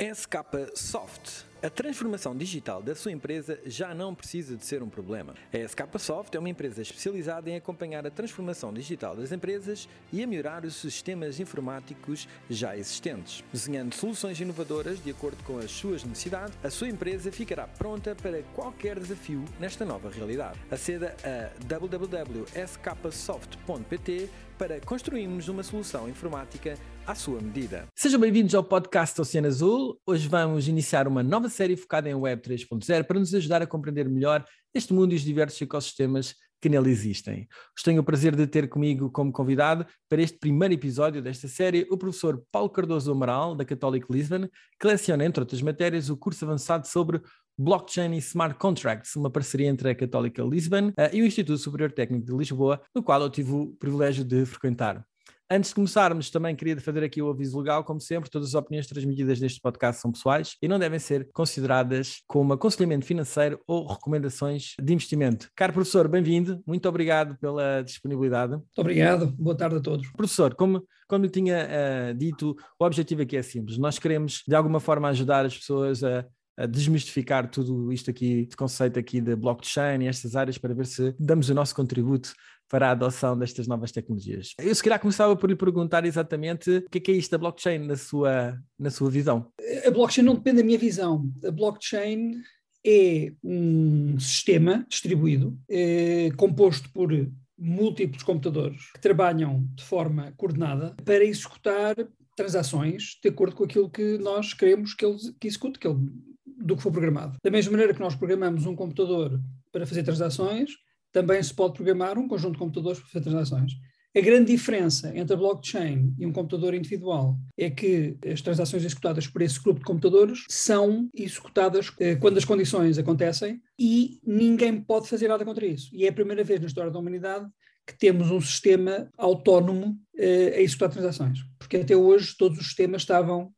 SK Soft. A transformação digital da sua empresa já não precisa de ser um problema. A SK Soft é uma empresa especializada em acompanhar a transformação digital das empresas e a melhorar os sistemas informáticos já existentes. Desenhando soluções inovadoras de acordo com as suas necessidades, a sua empresa ficará pronta para qualquer desafio nesta nova realidade. Aceda a www.sksoft.pt para construirmos uma solução informática à sua medida. Sejam bem-vindos ao podcast Oceano Azul. Hoje vamos iniciar uma nova série focada em Web 3.0 para nos ajudar a compreender melhor este mundo e os diversos ecossistemas que nele existem. Tenho o prazer de ter comigo como convidado para este primeiro episódio desta série o professor Paulo Cardoso Amaral, da Católica Lisbon, que leciona, entre outras matérias, o curso avançado sobre Blockchain e Smart Contracts, uma parceria entre a Católica Lisbon uh, e o Instituto Superior Técnico de Lisboa, no qual eu tive o privilégio de frequentar. Antes de começarmos, também queria fazer aqui o aviso legal, como sempre, todas as opiniões transmitidas neste podcast são pessoais e não devem ser consideradas como aconselhamento financeiro ou recomendações de investimento. Caro professor, bem-vindo, muito obrigado pela disponibilidade. Muito obrigado, boa tarde a todos. Professor, como, como lhe tinha uh, dito, o objetivo aqui é simples, nós queremos de alguma forma ajudar as pessoas a a desmistificar tudo isto aqui, de conceito aqui de blockchain e estas áreas para ver se damos o nosso contributo para a adoção destas novas tecnologias. Eu se calhar começava por lhe perguntar exatamente o que é, que é isto da blockchain na sua, na sua visão. A blockchain não depende da minha visão. A blockchain é um sistema distribuído, é, composto por múltiplos computadores que trabalham de forma coordenada para executar transações de acordo com aquilo que nós queremos que ele que execute, que ele do que for programado. Da mesma maneira que nós programamos um computador para fazer transações, também se pode programar um conjunto de computadores para fazer transações. A grande diferença entre a blockchain e um computador individual é que as transações executadas por esse grupo de computadores são executadas eh, quando as condições acontecem e ninguém pode fazer nada contra isso. E é a primeira vez na história da humanidade que temos um sistema autónomo eh, a executar transações. Porque até hoje todos os sistemas estavam,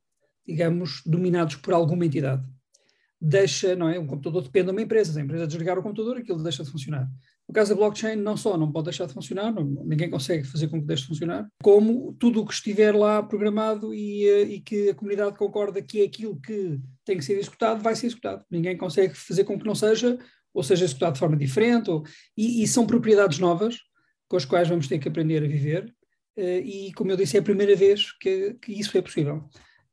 digamos, dominados por alguma entidade deixa, não é? Um computador depende de uma empresa, se a empresa desligar o computador, aquilo deixa de funcionar. No caso da blockchain, não só não pode deixar de funcionar, não, ninguém consegue fazer com que deixe de funcionar, como tudo o que estiver lá programado e, eh, e, que a comunidade concorda que é aquilo que tem que ser executado, vai ser executado. Ninguém consegue fazer com que não seja, ou seja executado de forma diferente, ou, e, e são propriedades novas com as quais vamos ter que aprender a viver. Uh, e, como eu disse, é a primeira vez que, que isso é possível.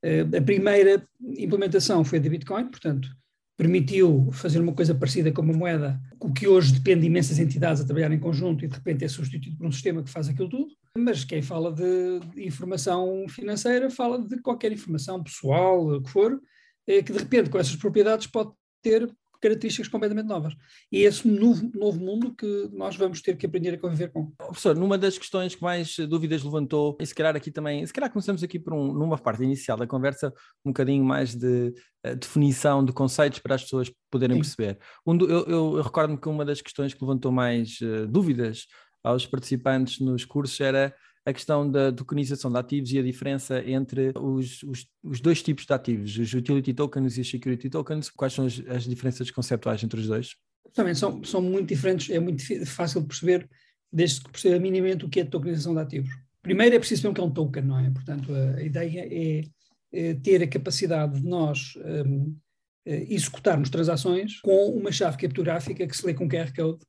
Uh, a primeira implementação foi de Bitcoin, portanto, permitiu fazer uma coisa parecida com uma moeda, o que hoje depende de imensas entidades a trabalhar em conjunto e de repente é substituído por um sistema que faz aquilo tudo. Mas quem fala de, informação financeira fala de qualquer informação pessoal, o que for, eh, que de repente com essas propriedades pode ter características completamente novas. E é esse novo, novo mundo que nós vamos ter que aprender a conviver com. Professor, numa das questões que mais dúvidas levantou, e se calhar aqui também, se calhar começamos aqui por um, numa parte inicial da conversa, um bocadinho mais de uh, definição de conceitos para as pessoas poderem Sim. perceber. Um do, eu, eu, eu recordo-me que uma das questões que levantou mais uh, dúvidas aos participantes nos cursos era a questão da tokenização de ativos e a diferença entre os, os, os, dois tipos de ativos, os utility tokens e os security tokens, quais são as, as diferenças conceptuais entre os dois? Também são, são muito diferentes, é muito fácil de perceber, desde que perceba minimamente o que é tokenização de ativos. Primeiro é preciso saber o que é um token, não é? Portanto, a, ideia é, é, ter a capacidade de nós um, eh, executarmos transações com uma chave criptográfica que se lê com QR Code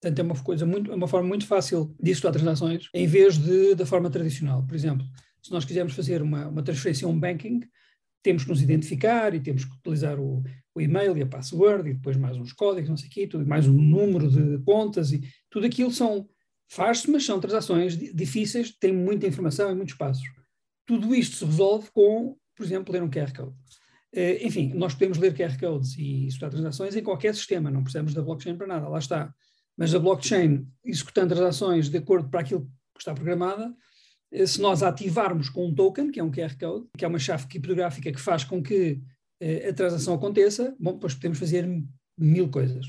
Portanto, é uma coisa muito, é uma forma muito fácil de executar transações, em vez de da forma tradicional. Por exemplo, se nós quisermos fazer uma, uma transferência a um banking, temos que nos identificar e temos que utilizar o, o e-mail e a password e depois mais uns códigos, não sei o quê, tudo, mais um número de contas e tudo aquilo são, faz-se, mas são transações difíceis, têm muita informação e muitos passos. Tudo isto se resolve com, por exemplo, ler um QR Code. Uh, enfim, nós podemos ler QR Codes e executar transações em qualquer sistema, não precisamos da blockchain para nada, lá está mas a blockchain, executando as ações de acordo para aquilo que está programada, eh, se nós ativarmos com um token, que é um QR Code, que é uma chave criptográfica que faz com que eh, a transação aconteça, bom, depois podemos fazer mil coisas.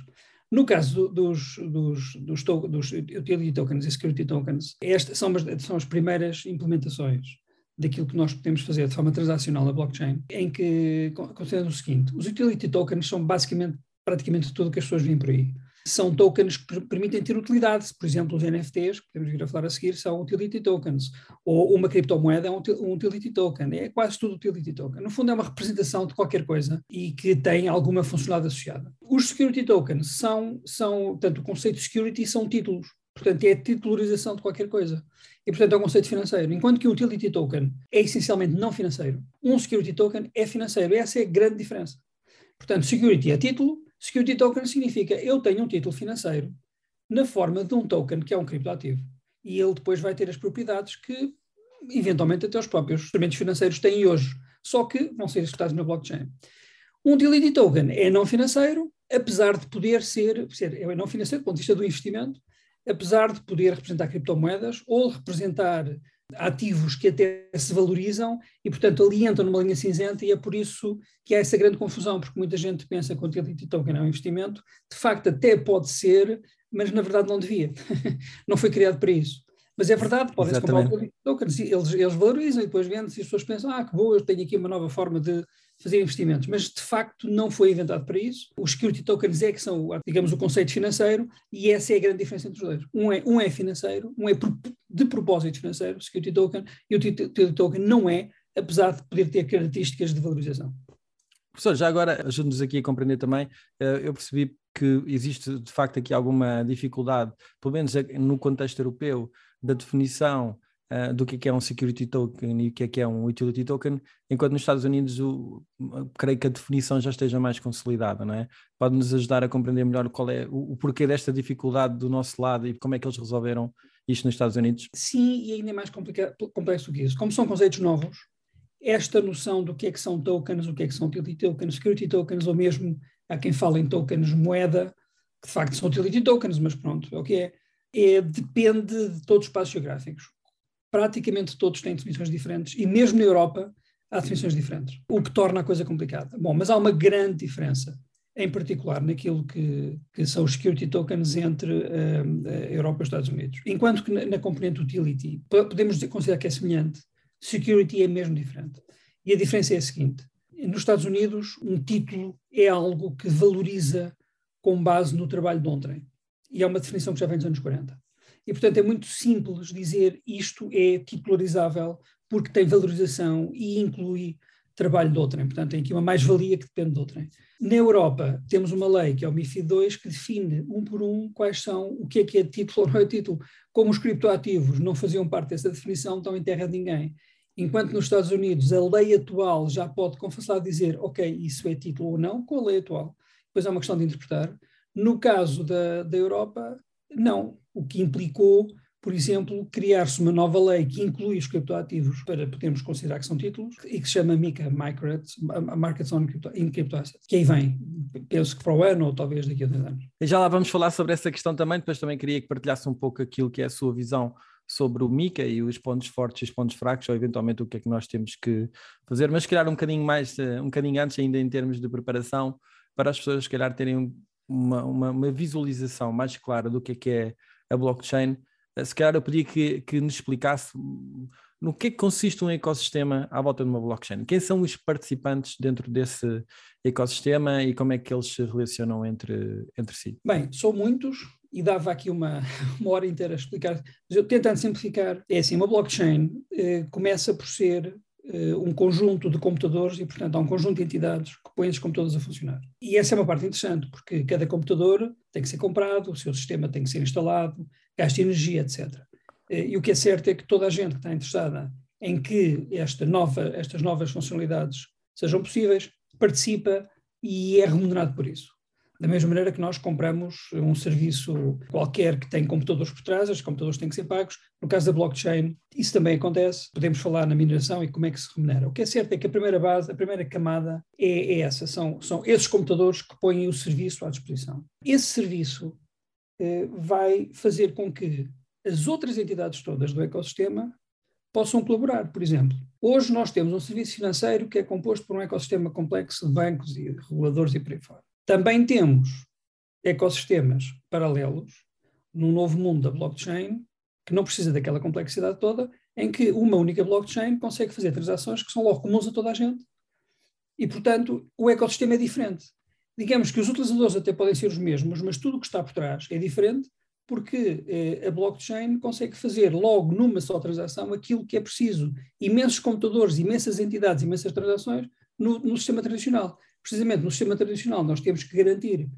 No caso dos, dos, dos, dos utility tokens e security tokens, estas são, são as primeiras implementações daquilo que nós podemos fazer de forma transacional na blockchain, em que consideramos o seguinte, os utility tokens são basicamente praticamente tudo que as pessoas veem por aí são tokens que permitem ter utilidade. Por exemplo, os NFTs, que podemos vir a falar a seguir, são utility tokens. Ou uma criptomoeda é um utility token. É quase tudo utility token. No fundo, é uma representação de qualquer coisa e que tem alguma funcionalidade associada. Os security tokens são, são tanto o conceito de security são títulos. Portanto, é a titularização de qualquer coisa. E, portanto, é um conceito financeiro. Enquanto que um utility token é essencialmente não financeiro, um security token é financeiro. Essa é a grande diferença. Portanto, security é título, security token significa eu tenho um título financeiro na forma de um token que é um criptoativo. E ele depois vai ter as propriedades que, eventualmente, até os próprios instrumentos financeiros têm hoje, só que vão ser executados na blockchain. Um utility token é não financeiro, apesar de poder ser, ser é não financeiro do ponto de vista do investimento, apesar de poder representar criptomoedas ou representar ativos que até se valorizam e, portanto, ali entram numa linha cinzenta e é por isso que há essa grande confusão, porque muita gente pensa que o utility token é um investimento, de facto até pode ser, mas na verdade não devia. não foi criado para isso. Mas é verdade, podem-se comprar utility tokens, eles, eles valorizam e depois vendem-se e as pessoas pensam, ah, que boa, eu tenho aqui uma nova forma de fazer investimentos, mas de facto não foi inventado para isso. Os security tokens é que são, digamos, o conceito financeiro e essa é a grande diferença entre os dois. Um é, um é financeiro, um é de propósito financeiro, security token, e o utility token não é, apesar de poder ter características de valorização. Professor, já agora ajude-nos aqui a compreender também, eh, eu percebi que existe de facto aqui alguma dificuldade, pelo menos no contexto europeu, da definição uh, do que é, que é um security token e o que é que é um utility token, enquanto nos Estados Unidos o, creio que a definição já esteja mais consolidada, não é? Pode-nos ajudar a compreender melhor qual é o, o, porquê desta dificuldade do nosso lado e como é que eles resolveram isto nos Estados Unidos? Sim, e ainda é mais complexo que isso. Como são conceitos novos, esta noção do que é que são tokens, o que é que são utility tokens, security tokens, ou mesmo há quem fala em tokens moeda, que de facto são utility tokens, mas pronto, é o que é, é depende de todos os espaços geográficos praticamente todos têm definições diferentes e mesmo na Europa há definições diferentes, o que torna a coisa complicada. Bom, mas há uma grande diferença, em particular naquilo que, que são os security tokens entre uh, a Europa e os Estados Unidos. Enquanto que na, na componente utility podemos considerar que é semelhante, security é mesmo diferente. E a diferença é a seguinte: nos Estados Unidos, um título é algo que valoriza com base no trabalho de ontem. E é uma definição que já vem dos anos 40. E, portanto, é muito simples dizer isto é titularizável porque tem valorização e inclui trabalho de outrem. Portanto, tem aqui uma mais-valia que depende de outrem. Na Europa, temos uma lei, que é o MIFID II, que define um por um quais são, o que é que é título ou não é título. Como os criptoativos não faziam parte dessa definição, estão em terra de ninguém. Enquanto nos Estados Unidos a lei atual já pode com facilidade dizer, ok, isso é título ou não, com a lei atual. Depois é uma questão de interpretar. No caso da, da Europa, não. O que implicou, por exemplo, criar-se uma nova lei que inclui os criptoativos para podermos considerar que são títulos e que se chama MiCA, Markets on Crypto, in Crypto Assets, que aí vem, penso que para o ano ou talvez daqui a dois anos. Já lá vamos falar sobre essa questão também, depois também queria que partilhasse um pouco aquilo que é a sua visão sobre o MICA e os pontos fortes e os pontos fracos, ou eventualmente o que é que nós temos que fazer, mas calhar um bocadinho mais, eh, um bocadinho antes ainda em termos de preparação, para as pessoas se calhar terem uma, uma, uma visualização mais clara do que é que é a blockchain, eh, se calhar eu pedia que, que nos explicasse no que é que consiste um ecossistema à volta de uma blockchain. Quem são os participantes dentro desse ecossistema e como é que eles se relacionam entre, entre si? Bem, são muitos e dava aqui uma, uma hora inteira a explicar, mas eu tentando simplificar, é assim, uma blockchain eh, começa por ser um conjunto de computadores e, portanto, há um conjunto de entidades que põem esses computadores a funcionar. E essa é uma parte interessante, porque cada computador tem que ser comprado, o seu sistema tem que ser instalado, gasta energia, etc. Eh, e o que é certo é que toda a gente que está interessada em que esta nova, estas novas funcionalidades sejam possíveis, participa e é remunerado por isso. Da mesma maneira que nós compramos um serviço qualquer que tem computadores por trás, os computadores têm que ser pagos. No caso da blockchain, isso também acontece. Podemos falar na mineração e como é que se remunera. O que é certo é que a primeira base, a primeira camada é, é essa: são, são esses computadores que põem o serviço à disposição. Esse serviço eh, vai fazer com que as outras entidades todas do ecossistema possam colaborar. Por exemplo, hoje nós temos um serviço financeiro que é composto por um ecossistema complexo de bancos e reguladores e por aí fora. Também temos ecossistemas paralelos num novo mundo da blockchain, que não precisa daquela complexidade toda, em que uma única blockchain consegue fazer transações que são logo comuns a toda a gente. E, portanto, o ecossistema é diferente. digamos que os utilizadores até podem ser os mesmos, mas tudo o que está por trás é diferente, porque eh, a blockchain consegue fazer logo numa só transação aquilo que é preciso. Imensos computadores, imensas entidades, imensas transações no, no sistema tradicional. Precisamente no sistema tradicional nós temos que garantir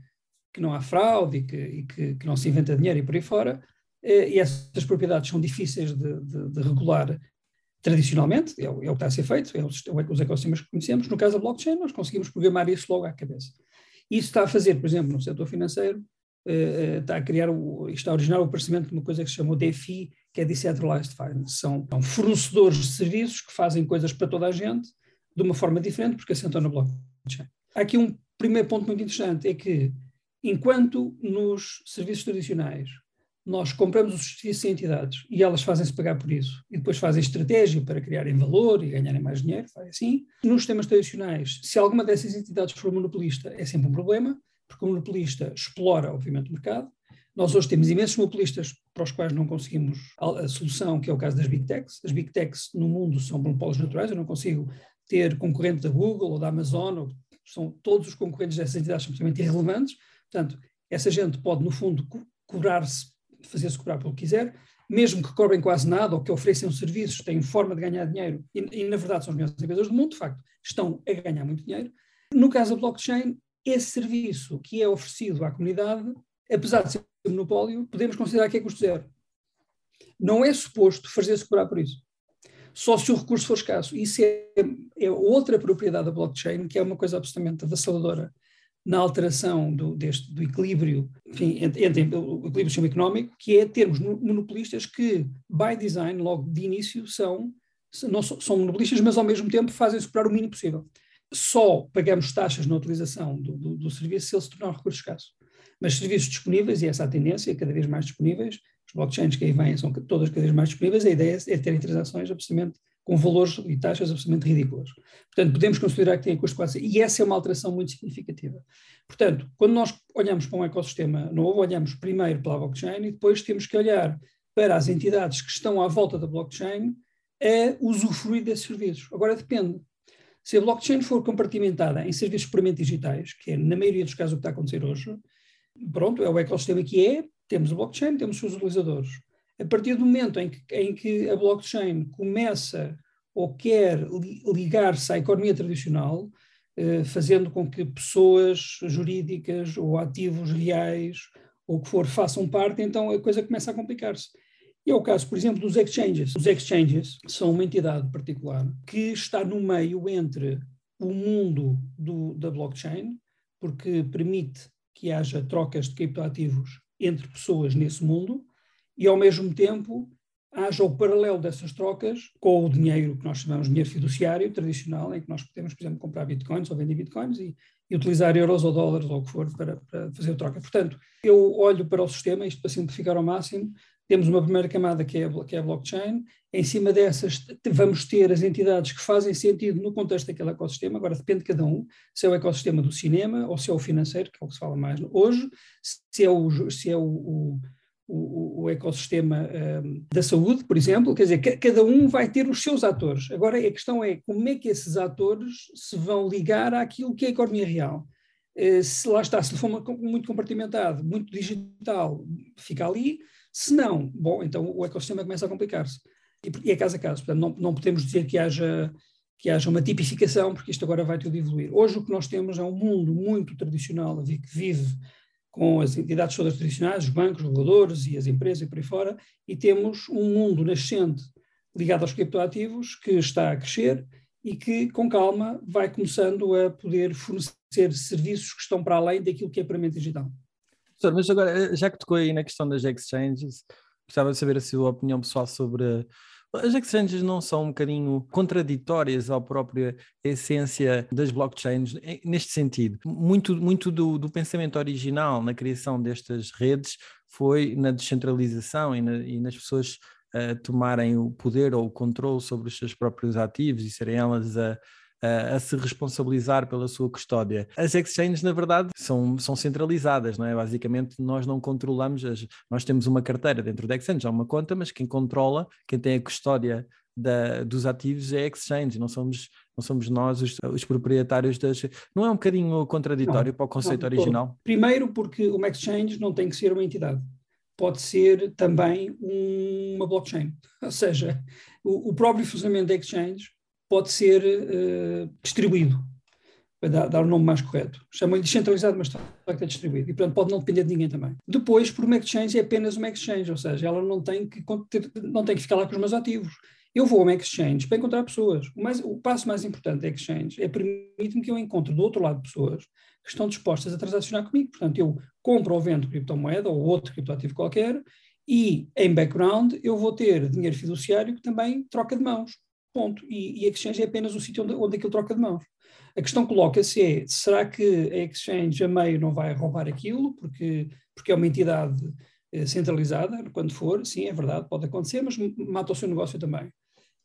que não há fraude e que, e que, que não se inventa dinheiro e por aí fora, eh, e essas propriedades são difíceis de, de, de regular tradicionalmente, é o, é o, que está a ser feito, é os, é os ecossistemas que conhecemos. No caso da blockchain, nós conseguimos programar isso logo à cabeça. Isso está a fazer, por exemplo, no setor financeiro, uh, está a criar, o, está a originar o aparecimento de uma coisa que se chama DeFi, que é Decentralized Finance. São, são fornecedores de serviços que fazem coisas para toda a gente de uma forma diferente, porque assentam na blockchain. Há aqui um primeiro ponto muito interessante, é que enquanto nos serviços tradicionais nós compramos os serviços em entidades e elas fazem-se pagar por isso e depois fazem estratégia para criarem valor e ganharem mais dinheiro, faz assim. Nos sistemas tradicionais, se alguma dessas entidades for monopolista, é sempre um problema, porque o monopolista explora, obviamente, o mercado. Nós hoje temos imensos monopolistas para os quais não conseguimos a solução, que é o caso das Big Techs. As Big Techs no mundo são monopólios naturais, eu não consigo ter concorrente da Google ou da Amazon, ou, são todos os concorrentes dessas entidades são absolutamente irrelevantes. Portanto, essa gente pode, no fundo, cobrar-se fazer-se cobrar pelo que quiser, mesmo que cobrem quase nada ou que ofereçam serviços, têm forma de ganhar dinheiro, e, e na verdade são as melhores empresas do mundo, de facto, estão a ganhar muito dinheiro. No caso da blockchain, esse serviço que é oferecido à comunidade, apesar de ser um monopólio, podemos considerar que é custo zero. Não é suposto fazer-se cobrar por isso. Só se o recurso for escasso. Isso é, é outra propriedade da blockchain, que é uma coisa absolutamente avassaladora na alteração do, deste, do equilíbrio, enfim, entre, entre o equilíbrio sistema económico, que é termos monopolistas que, by design, logo de início, são, não, são monopolistas, mas ao mesmo tempo fazem superar o mínimo possível. Só pagamos taxas na utilização do, do, do serviço se ele se tornar um recurso escasso. Mas serviços disponíveis, e essa é a tendência, cada vez mais disponíveis, os blockchains que aí vêm são todas cada vez mais disponíveis, a ideia é terem transações absolutamente com valores e taxas absolutamente ridículas. Portanto, podemos considerar que tem custo quase. E essa é uma alteração muito significativa. Portanto, quando nós olhamos para um ecossistema novo, olhamos primeiro para a blockchain e depois temos que olhar para as entidades que estão à volta da blockchain a usufruir desses serviços. Agora depende. Se a blockchain for compartimentada em serviços puramente digitais, que é na maioria dos casos o que está a acontecer hoje, pronto, é o ecossistema que é, temos a blockchain, temos os seus utilizadores a partir do momento em que, em que a blockchain começa ou quer ligar-se à economia tradicional, eh, fazendo com que pessoas jurídicas ou ativos reais ou o que for façam parte, então a coisa começa a complicar-se. E é o caso, por exemplo, dos exchanges. Os exchanges são uma entidade particular que está no meio entre o mundo do, da blockchain, porque permite que haja trocas de criptoativos entre pessoas nesse mundo, e, ao mesmo tempo, haja o paralelo dessas trocas com o dinheiro que nós chamamos de dinheiro fiduciário tradicional, em que nós podemos, por exemplo, comprar bitcoins ou vender bitcoins e, e utilizar euros ou dólares ou o que for para, para, fazer a troca. Portanto, eu olho para o sistema, isto para simplificar ao máximo, temos uma primeira camada que é, que é a blockchain, em cima dessas vamos ter as entidades que fazem sentido no contexto daquele ecossistema, agora depende de cada um, se é o ecossistema do cinema ou se é o financeiro, que é o que se fala mais hoje, se é o, se é o, o o, o ecossistema um, da saúde, por exemplo, quer dizer, cada um vai ter os seus atores. Agora a questão é como é que esses atores se vão ligar àquilo que é a economia real. Uh, se lá está, se for muito compartimentado, muito digital, fica ali. Se não, bom, então o ecossistema começa a complicar-se. E, e é caso a caso. Portanto, não, não podemos dizer que haja que haja uma tipificação, porque isto agora vai tudo evoluir. Hoje o que nós temos é um mundo muito tradicional, que vive com as entidades todas tradicionais, os bancos, os reguladores e as empresas e por aí fora, e temos um mundo nascente ligado aos criptoativos que está a crescer e que, com calma, vai começando a poder fornecer serviços que estão para além daquilo que é puramente digital. Mas agora, já que tocou aí na questão das exchanges, gostava de saber a sua opinião pessoal sobre as exchanges não são um bocadinho contraditórias à própria essência das blockchains neste sentido? Muito, muito do, do pensamento original na criação destas redes foi na descentralização e, na, e nas pessoas uh, tomarem o poder ou o controle sobre os seus próprios ativos e serem elas a, a, a, se responsabilizar pela sua custódia. As exchanges, na verdade, são, são centralizadas, não é? Basicamente, nós não controlamos, as, nós temos uma carteira dentro da exchange, há uma conta, mas quem controla, quem tem a custódia da, dos ativos é a exchange, não somos, não somos nós os, os proprietários das. Não é um bocadinho contraditório não, para o conceito não, original? Primeiro, porque uma exchange não tem que ser uma entidade. Pode ser também uma blockchain. Ou seja, o, o próprio funcionamento da exchange pode ser uh, distribuído para dar, dar o nome mais correto. Chamam-lhe descentralizado, mas está é distribuído. E, portanto, pode não depender de ninguém também. Depois, por uma exchange, é apenas uma exchange, ou seja, ela não tem que, não tem que ficar lá com os meus ativos. Eu vou a uma exchange para encontrar pessoas. O, mais, o passo mais importante da exchange é permitir-me que eu encontre do outro lado pessoas que estão dispostas a transacionar comigo. Portanto, eu compro ou vendo criptomoeda ou outro criptoativo qualquer e, em background, eu vou ter dinheiro fiduciário que também troca de mãos. Ponto. E, e a exchange é apenas o sítio onde, onde aquilo troca de mãos. A questão coloca-se é, será que a exchange a meio não vai roubar aquilo, porque, porque é uma entidade eh, centralizada, quando for, sim, é verdade, pode acontecer, mas mata o seu negócio também.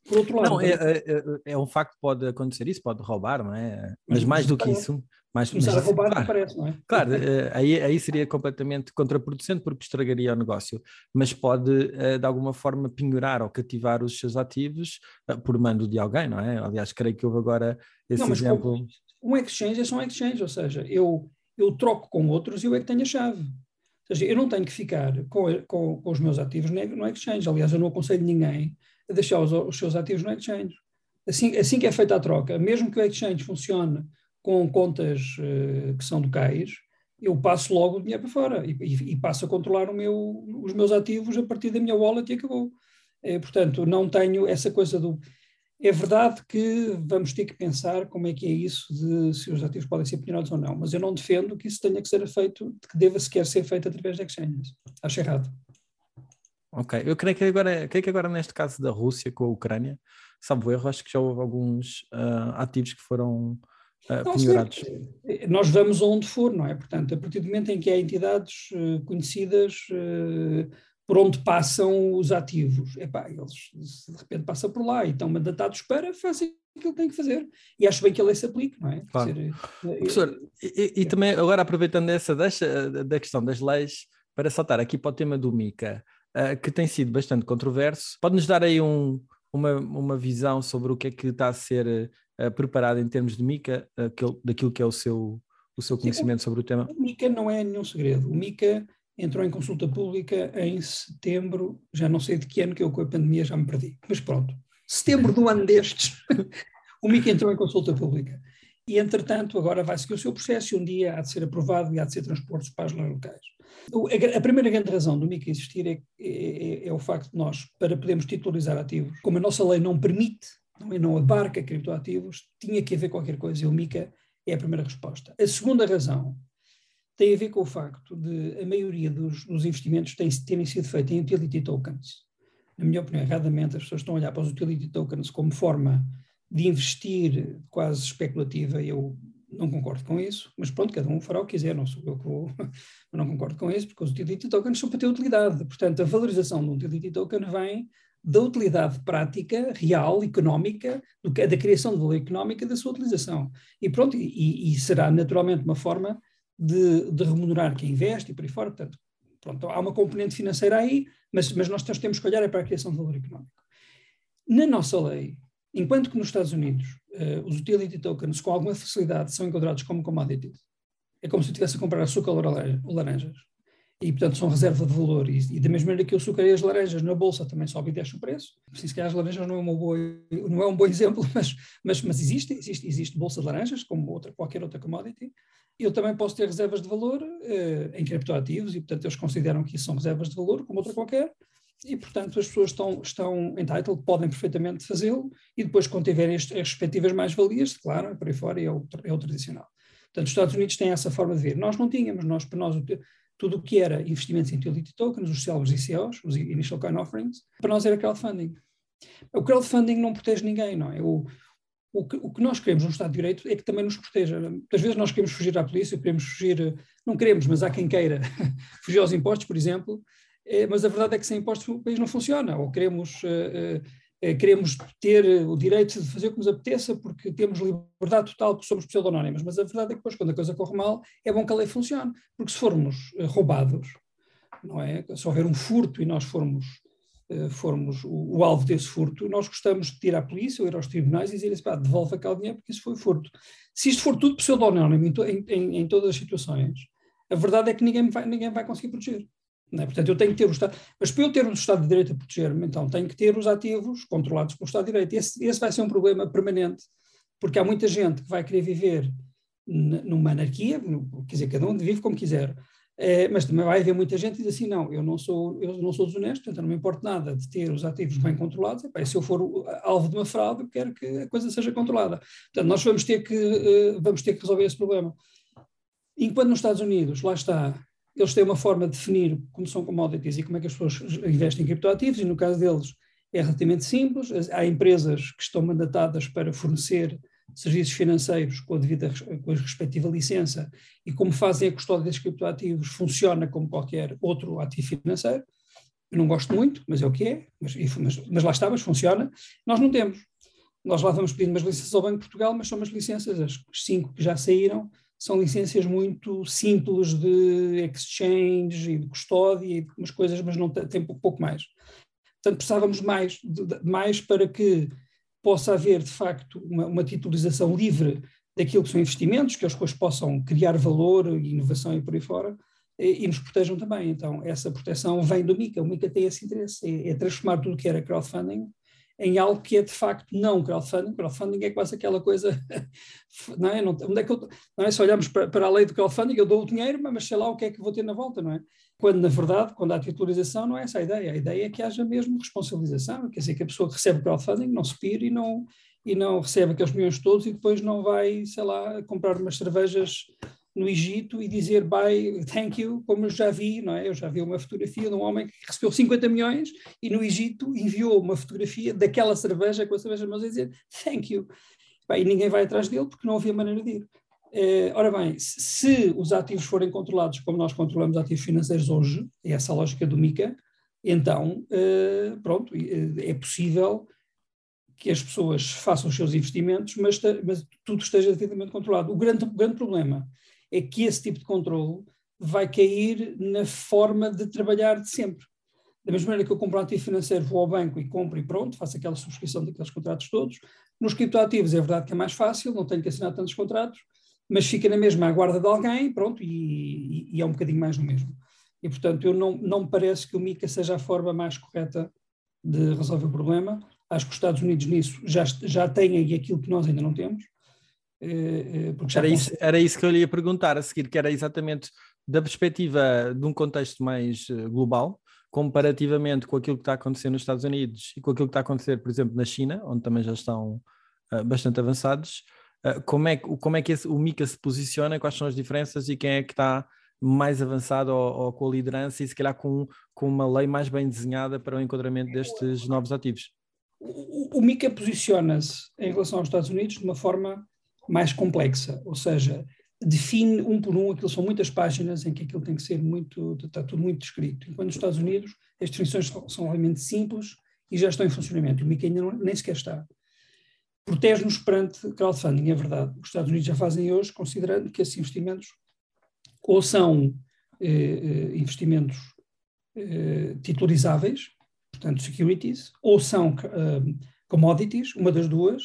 Por outro lado... Não, é, é, é, é um facto que pode acontecer isso, pode roubar, não é? Mas mais do que isso... Começar mas, a roubar claro, parece, não é? Claro, eh, aí, aí seria completamente contraproducente porque estragaria o negócio, mas pode eh, de alguma forma penhorar ou cativar os seus ativos por mando de alguém, não é? Aliás, creio que houve agora esse não, exemplo. Um exchange é só um exchange, ou seja, eu, eu troco com outros e eu é que tenho a chave. Ou seja, eu não tenho que ficar com, com, com os meus ativos no exchange. Aliás, eu não aconselho ninguém a deixar os, os seus ativos no exchange. Assim, assim que é feita a troca, mesmo que o exchange funcione com contas uh, que são locais, eu passo logo o dinheiro para fora e, e, e, passo a controlar meu, os meus ativos a partir da minha wallet e acabou. É, portanto, não tenho essa coisa do. É verdade que vamos ter que pensar como é que é isso de se os ativos podem ser penhorados ou não, mas eu não defendo que isso tenha que ser feito, que deva sequer ser feito através de exchanges. Acho errado. Ok, eu creio que agora, creio que agora neste caso da Rússia com a Ucrânia, salvo erro, acho que já houve alguns uh, ativos que foram uh, não, penhorados. Nós vamos aonde for, não é? Portanto, a partir do momento em que há entidades uh, conhecidas por onde passam os ativos, epá, eles de repente passam por lá e estão mandatados para fazer o que ele tem que fazer. E acho bem que ele se aplique, não é? Claro. Dizer, Professor, e, e, também agora aproveitando essa deixa, da questão das leis, para saltar aqui para o tema do MICA, uh, que tem sido bastante controverso, pode-nos dar aí um, uma, uma visão sobre o que é que está a ser uh, preparado em termos de MICA, aquilo, daquilo que é o seu, o seu conhecimento Sim, sobre o tema? O MICA não é nenhum segredo. O MICA entrou em consulta pública em setembro, já não sei de que ano, que eu com a pandemia já me perdi, mas pronto, setembro do ano destes, o MICA entrou em consulta pública. E, entretanto, agora vai seguir o seu processo e um dia há de ser aprovado e há de ser transposto para as locais. A primeira grande razão do MICA existir é, é, é, o facto de nós, para podermos titularizar ativos, como a nossa lei não permite, não, não abarca criptoativos, tinha que haver qualquer coisa e o MICA é a primeira resposta. A segunda razão tem a ver com o facto de a maioria dos, dos investimentos tem, terem sido feitos em utility tokens. Na minha opinião, erradamente, as pessoas estão a olhar para os utility tokens como forma de investir quase especulativa. Eu não concordo com isso, mas pronto, cada um fará o que quiser, não sou eu que vou, não concordo com isso, porque os utility tokens são para ter utilidade. Portanto, a valorização de um utility token vem da utilidade prática, real, económica, do, da criação de valor económica da sua utilização. E pronto, e, e será naturalmente uma forma de, de, remunerar quem investe e por aí fora. Portanto, pronto, há uma componente financeira aí, mas, mas nós temos que olhar é para a criação de valor económico. Na nossa lei, enquanto que nos Estados Unidos uh, os utility tokens com alguma facilidade são enquadrados como commodities, é como se eu estivesse a comprar açúcar ou laranjas. E, portanto, são reserva de valor. E, e da mesma maneira que açúcar e as laranjas na bolsa também sobe e desce o preço. Se calhar as laranjas não é, uma boa, não é um bom exemplo, mas, mas, mas existe, existe, existe bolsa de laranjas, como outra, qualquer outra commodity. Eu também posso ter reservas de valor uh, em criptoativos e, portanto, eles consideram que isso são reservas de valor, como outra qualquer, e, portanto, as pessoas estão, estão entitled, podem perfeitamente fazê-lo, e depois, quando tiverem as, as respectivas mais-valias, declaram, por aí fora, e é o, é o tradicional. Portanto, os Estados Unidos têm essa forma de ver. Nós não tínhamos, nós, para nós, tudo o que era investimentos em utility tokens, os célebres ICOs, os Initial Coin Offerings, para nós era crowdfunding. O crowdfunding não protege ninguém, não é? O, o que, o que, nós queremos no Estado de Direito é que também nos proteja. Muitas vezes nós queremos fugir à polícia, queremos fugir, não queremos, mas há quem queira fugir aos impostos, por exemplo, é, mas a verdade é que sem impostos o país não funciona, ou queremos, uh, uh, queremos ter o direito de fazer o que nos apeteça porque temos liberdade total porque somos pseudonónimos, mas a verdade é que depois quando a coisa corre mal é bom que a lei funcione, porque se formos roubados, não é? Se houver um furto e nós formos formos o, o, alvo desse furto, nós gostamos de ir à polícia ou ir aos tribunais e dizer assim, pá, devolve aquele dinheiro porque isso foi furto. Se isto for tudo pseudonónimo em, em, em todas as situações, a verdade é que ninguém vai, ninguém vai conseguir proteger. É? Portanto, eu tenho que ter o Estado. Mas para eu ter o Estado de Direito a proteger-me, então tenho que ter os ativos controlados pelo Estado de Direito. Esse, esse vai ser um problema permanente, porque há muita gente que vai querer viver numa anarquia, quer dizer, cada um vive como quiser. É, mas também vai haver muita gente que diz assim, não, eu não sou, eu não sou desonesto, então não me importa nada de ter os ativos bem controlados, se eu for alvo de uma fraude, eu quero que a coisa seja controlada. Portanto, nós vamos ter que, uh, vamos ter que resolver esse problema. Enquanto nos Estados Unidos, lá está, eles têm uma forma de definir como são commodities e como é que as pessoas investem em criptoativos, e no caso deles é relativamente simples. Há empresas que estão mandatadas para fornecer serviços financeiros com a, devida, com a respectiva licença e como fazem a custódia desses criptoativos funciona como qualquer outro ativo financeiro. Eu não gosto muito, mas é o que é, mas, mas, mas lá está, mas funciona. Nós não temos. Nós lá vamos pedindo umas licenças ao Banco de Portugal, mas são umas licenças, as cinco que já saíram, são licenças muito simples de exchange e de custódia e de umas coisas, mas não tem, tem pouco mais. Portanto, precisávamos mais, de, de, mais para que possa haver, de facto, uma, uma titulização livre daquilo que são investimentos, que as coisas possam criar valor e inovação e por aí fora, e, e, nos protejam também. Então, essa proteção vem do MICA. O MICA tem esse interesse, é, é transformar tudo o que era crowdfunding em algo que é de facto não crowdfunding. Crowdfunding é quase aquela coisa, não é? Não, onde é que eu, não é? Se olharmos para, para, a lei do crowdfunding, eu dou o dinheiro, mas sei lá o que é que vou ter na volta, não é? Quando, na verdade, quando há titularização, não é essa a ideia. A ideia é que haja mesmo responsabilização, quer dizer, que a pessoa que recebe crowdfunding não se pire e não, e não recebe aqueles milhões todos e depois não vai, sei lá, comprar umas cervejas no Egito e dizer bye, thank you, como eu já vi, não é? Eu já vi uma fotografia de um homem que recebeu 50 milhões e no Egito enviou uma fotografia daquela cerveja com a cerveja mas a dizer thank you. Bem, e ninguém vai atrás dele porque não havia maneira de ir. Eh, ora bem, se os ativos forem controlados como nós controlamos ativos financeiros hoje, é essa a lógica do MICA, então, eh, pronto, eh, é possível que as pessoas façam os seus investimentos, mas, mas tudo esteja devidamente controlado. O grande, o grande problema é que esse tipo de controle vai cair na forma de trabalhar de sempre. Da mesma maneira que eu compro um ativo financeiro, vou ao banco e compro e pronto, faço aquela subscrição daqueles contratos todos. Nos criptoativos é verdade que é mais fácil, não tenho que assinar tantos contratos, mas fica na mesma à guarda de alguém, pronto, e, e, e é um bocadinho mais no mesmo. E, portanto, eu não, não me parece que o MICA seja a forma mais correta de resolver o problema. Acho que os Estados Unidos nisso já, já têm aquilo que nós ainda não temos. Eh, eh, era, isso, era isso que eu lhe ia perguntar a seguir, que era exatamente da perspectiva de um contexto mais eh, global, comparativamente com aquilo que está a acontecer nos Estados Unidos e com aquilo que está a acontecer, por exemplo, na China, onde também já estão uh, bastante avançados, uh, como é, como é que esse, o MICA se posiciona, quais são as diferenças e quem é que está mais avançado ou, ou com a liderança e se calhar com, com uma lei mais bem desenhada para o enquadramento destes novos ativos? O, o MICA posiciona-se em relação aos Estados Unidos de uma forma mais complexa, ou seja, define um por um, aquilo são muitas páginas em que aquilo tem que ser muito, está tudo muito descrito. Enquanto nos Estados Unidos as definições são, são realmente simples e já estão em funcionamento. O MICA ainda não, nem sequer está. Protege-nos perante crowdfunding, é verdade. Os Estados Unidos já fazem hoje, considerando que esses investimentos ou são eh, eh investimentos eh, titularizáveis, portanto securities, ou são eh, commodities, uma das duas,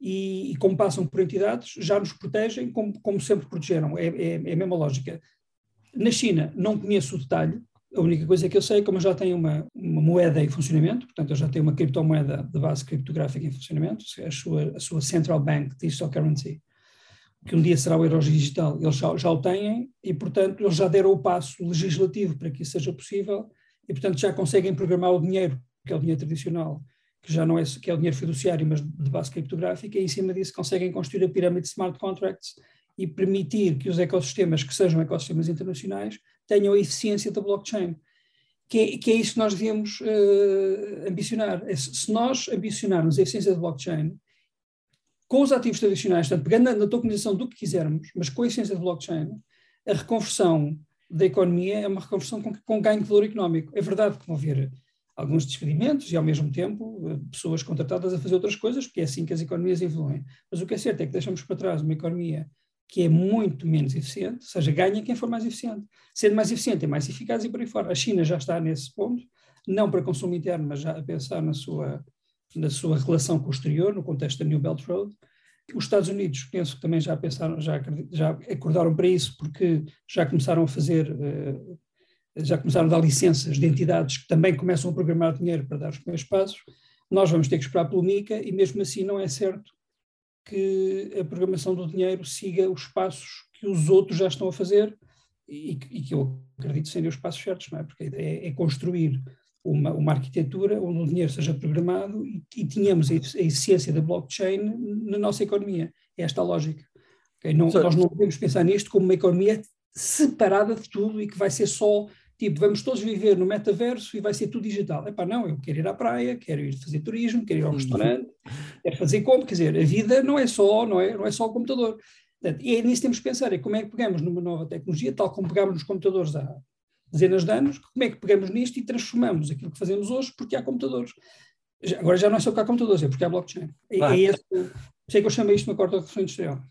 e, e, como passam por entidades, já nos protegem como, como sempre protegeram. É, é, é, a mesma lógica. Na China, não conheço o detalhe, a única coisa que eu sei é como eu já tenho uma, uma moeda em funcionamento, portanto, eu já tenho uma criptomoeda de base criptográfica em funcionamento, a sua, a sua Central Bank Digital Currency, que um dia será o euro digital, eles já, já o têm e, portanto, eles já deram o passo legislativo para que isso seja possível e, portanto, já conseguem programar o dinheiro, que é o dinheiro tradicional, que já não é, que é o dinheiro fiduciário, mas de base criptográfica, e em cima disso conseguem construir a pirâmide de smart contracts e permitir que os ecossistemas, que sejam ecossistemas internacionais, tenham a eficiência da blockchain. Que é, que é isso que nós devíamos uh, ambicionar. É, se nós ambicionarmos a eficiência da blockchain, com os ativos tradicionais, portanto, pegando na, na tokenização do que quisermos, mas com a eficiência da blockchain, a reconversão da economia é uma reconversão com, com ganho de valor económico. É verdade que vão haver alguns despedimentos e, ao mesmo tempo, eh, pessoas contratadas a fazer outras coisas, porque é assim que as economias evoluem. Mas o que é certo é que deixamos para trás uma economia que é muito menos eficiente, ou seja, ganha quem for mais eficiente. Sendo mais eficiente é mais eficaz e por aí fora. A China já está nesse ponto, não para consumo interno, mas já a pensar na sua, na sua relação com o exterior, no contexto da New Belt Road. Os Estados Unidos, penso que também já pensaram, já, já acordaram para isso, porque já começaram a fazer, uh, já começaram a dar licenças de entidades que também começam a programar dinheiro para dar os primeiros passos. Nós vamos ter que esperar pelo MICA e mesmo assim não é certo que a programação do dinheiro siga os passos que os outros já estão a fazer e, e que eu acredito serem os passos certos, não é? Porque a ideia é, é construir uma, uma, arquitetura onde o dinheiro seja programado e, e tenhamos a, a, essência da blockchain na nossa economia. É esta a lógica. Okay? Não, nós não podemos pensar nisto como uma economia separada de tudo e que vai ser só tipo, vamos todos viver no metaverso e vai ser tudo digital. Epá, não, eu quero ir à praia, quero ir fazer turismo, quero ir ao restaurante, quero fazer como, quer dizer, a vida não é só, não é, não é só o computador. Portanto, e é nisso que temos que pensar, é como é que pegamos numa nova tecnologia, tal como pegámos nos computadores há dezenas de anos, como é que pegamos nisto e transformamos aquilo que fazemos hoje porque há computadores. Agora já não é só porque há computadores, é porque há blockchain. É, é esse, sei que eu chamo isto uma corta de reflexão industrial.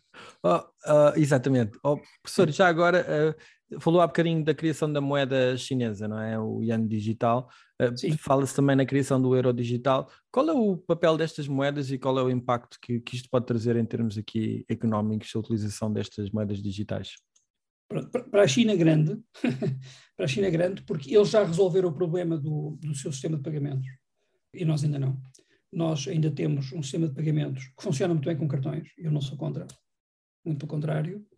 Oh, uh, exatamente. Oh, professor, já agora uh, falou há bocadinho da criação da moeda chinesa, não é? O Yuan digital. Uh, Fala-se também na criação do euro digital. Qual é o papel destas moedas e qual é o impacto que, que isto pode trazer em termos aqui económicos, a utilização destas moedas digitais? Para a China grande, para a China grande, porque eles já resolveram o problema do, do seu sistema de pagamentos e nós ainda não. Nós ainda temos um sistema de pagamentos que funciona muito bem com cartões, eu não sou contra, muito pelo contrário, eh,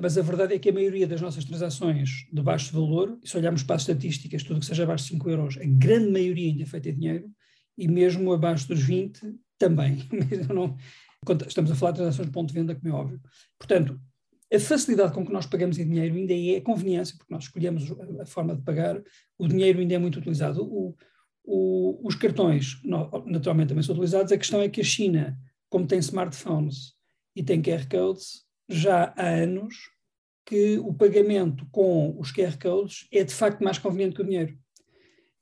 mas a verdade é que a maioria das nossas transações de baixo valor, se olharmos para as estatísticas, tudo que seja abaixo de 5 euros, a grande maioria ainda é feita em dinheiro, e mesmo abaixo dos 20 também. estamos a falar de transações de ponto de venda, como é óbvio. Portanto, a facilidade com que nós pagamos em dinheiro ainda é conveniência, porque nós escolhemos a forma de pagar, o dinheiro ainda é muito utilizado. O, o, os cartões, naturalmente, também são utilizados. A questão é que a China, como tem smartphones e tem QR codes, já há anos que o pagamento com os QR codes é de facto mais conveniente que o dinheiro.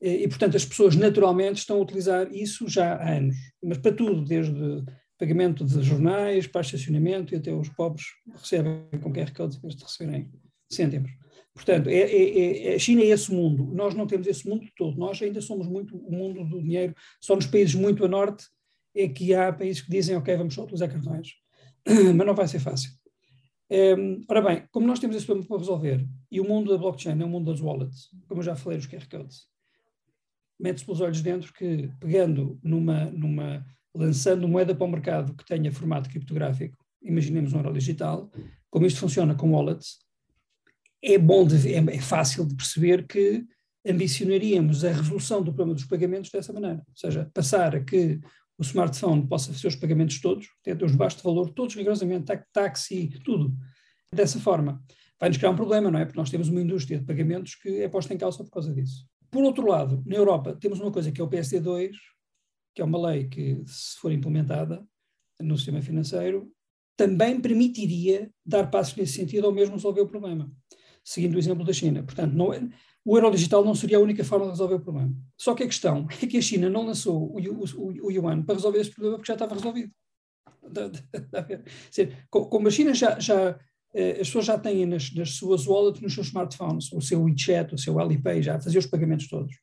E, portanto, as pessoas naturalmente estão a utilizar isso já há anos. Mas para tudo, desde pagamento de jornais, para estacionamento, e até os pobres recebem com QR codes em vez de receberem cêntimos. Portanto, é, é, é, a China é esse mundo. Nós não temos esse mundo todo. Nós ainda somos muito o mundo do dinheiro. Só nos países muito a norte é que há países que dizem, ok, vamos só utilizar cartões. Mas não vai ser fácil. Um, ora bem, como nós temos esse problema para resolver, e o mundo da blockchain é o mundo das wallets, como eu já falei, os QR codes, mete-se pelos olhos dentro que, pegando numa, numa, lançando moeda para o mercado que tenha formato criptográfico, imaginemos um euro digital, como isto funciona com wallets, é bom, de, é, é fácil de perceber que ambicionaríamos a resolução do problema dos pagamentos dessa maneira, ou seja, passar a que o smartphone possa fazer os pagamentos todos, ter os de baixo valor, todos rigorosamente, táxi, tudo, dessa forma. Vai-nos criar um problema, não é? Porque nós temos uma indústria de pagamentos que é posta em causa por causa disso. Por outro lado, na Europa temos uma coisa que é o PSD2, que é uma lei que, se for implementada no sistema financeiro, também permitiria dar passos nesse sentido ou mesmo resolver o problema seguindo o exemplo da China. Portanto, não é, o euro digital não seria a única forma de resolver o problema. Só que a questão é que a China não lançou o, o, o yuan para resolver esse problema porque já estava resolvido. Como a China já, já eh, as pessoas já têm nas, nas, suas wallets, nos seus smartphones, o seu WeChat, o seu Alipay, já fazer os pagamentos todos.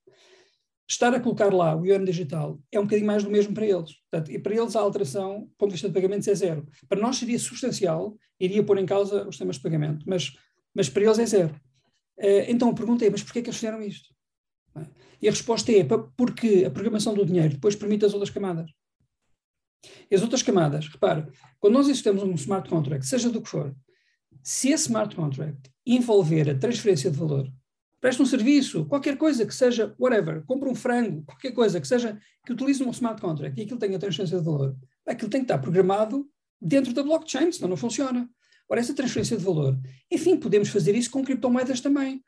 Estar a colocar lá o yuan digital é um bocadinho mais do mesmo para eles. Portanto, e para eles a alteração, do ponto de vista de pagamentos, é zero. Para nós seria substancial, iria pôr em causa os sistemas de pagamento, mas mas para eles é zero. Uh, então a pergunta é, mas porquê é que eles fizeram isto? E a resposta é porque a programação do dinheiro depois permite as outras camadas. E as outras camadas, repara, quando nós existimos um smart contract, seja do que for, se esse smart contract envolver a transferência de valor, presta um serviço, qualquer coisa que seja, whatever, compra um frango, qualquer coisa que seja, que utilize um smart contract e aquilo tenha transferência de valor, aquilo tem que estar programado dentro da blockchain, senão não funciona. Ora, essa transferência de valor, enfim, podemos fazer isso com criptomoedas também,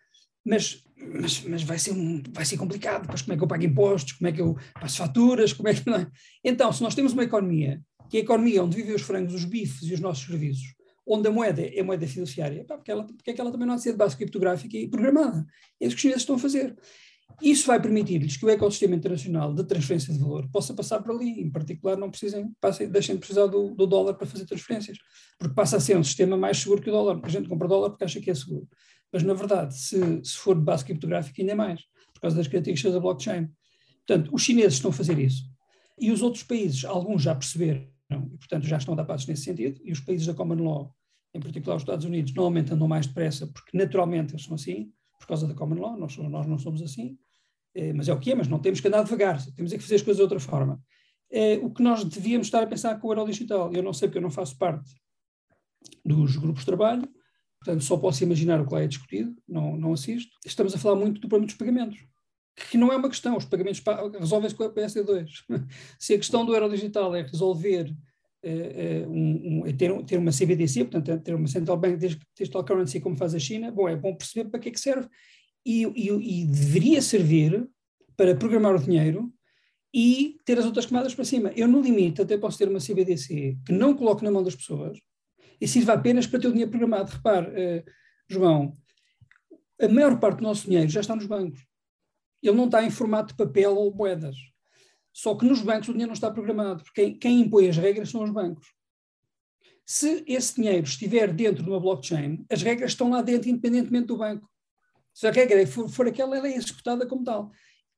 mas, mas, mas vai, ser um, vai ser complicado, depois como é que eu pago impostos, como é que eu passo faturas, como é que não é? Então, se nós temos uma economia, que é a economia onde vivem os frangos, os bifes e os nossos serviços, onde a moeda é moeda fiduciária, pá, porque, ela, porque é que ela também não há de ser de base criptográfica e programada? É isso que os chineses estão a fazer. Isso vai permitir-lhes que o ecossistema internacional de transferência de valor possa passar por ali, em particular não precisem, passem, deixem de precisar do, do, dólar para fazer transferências, porque passa a ser um sistema mais seguro que o dólar, a gente compra dólar porque acha que é seguro. Mas, na verdade, se, se for de base criptográfica, ainda mais. por causa das características da blockchain. Portanto, os chineses estão a fazer isso. E os outros países, alguns já perceberam, e portanto já estão a dar passos nesse sentido, e os países da Common Law, em particular os Estados Unidos, normalmente andam mais depressa, porque naturalmente eles são assim, por causa da Common Law, nós, nós não somos assim, mas é o que é, mas não temos que andar devagar, temos é que fazer as coisas de outra forma. É, o que nós devíamos estar a pensar com o euro digital, eu não sei porque eu não faço parte dos grupos de trabalho, portanto só posso imaginar o que lá é discutido, não, não assisto. Estamos a falar muito do problema dos pagamentos, que não é uma questão, os pagamentos resolvem-se com a PSD2. Se a questão do euro digital é resolver Uh, um, um, é ter, ter, uma CBDC, portanto, é ter uma Central Bank Digital Currency como faz a China, bom, é bom perceber para que é que serve e, e, e, deveria servir para programar o dinheiro e ter as outras camadas para cima. Eu, no limite, até posso ter uma CBDC que não coloque na mão das pessoas e sirva apenas para ter o dinheiro programado. Repare, uh, João, a maior parte do nosso dinheiro já está nos bancos. Ele não está em formato de papel ou moedas. Só que nos bancos o dinheiro não está programado, porque quem, quem impõe as regras são os bancos. Se esse dinheiro estiver dentro de uma blockchain, as regras estão lá dentro, independentemente do banco. Se a regra for, for aquela, ela é executada como tal.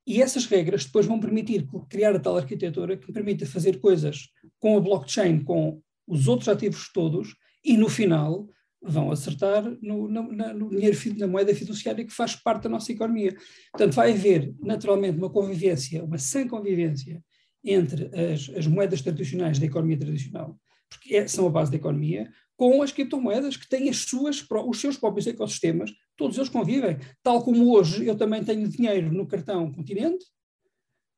E essas regras depois vão permitir criar a tal arquitetura que permita fazer coisas com a blockchain, com os outros ativos todos, e no final vão acertar no, no, no dinheiro, na moeda fiduciária que faz parte da nossa economia. Portanto, vai haver naturalmente uma convivência, uma sã convivência entre as, as moedas tradicionais da economia tradicional, porque é, são a base da economia, com as criptomoedas que têm as suas, os seus próprios ecossistemas, todos eles convivem. Tal como hoje eu também tenho dinheiro no cartão Continente,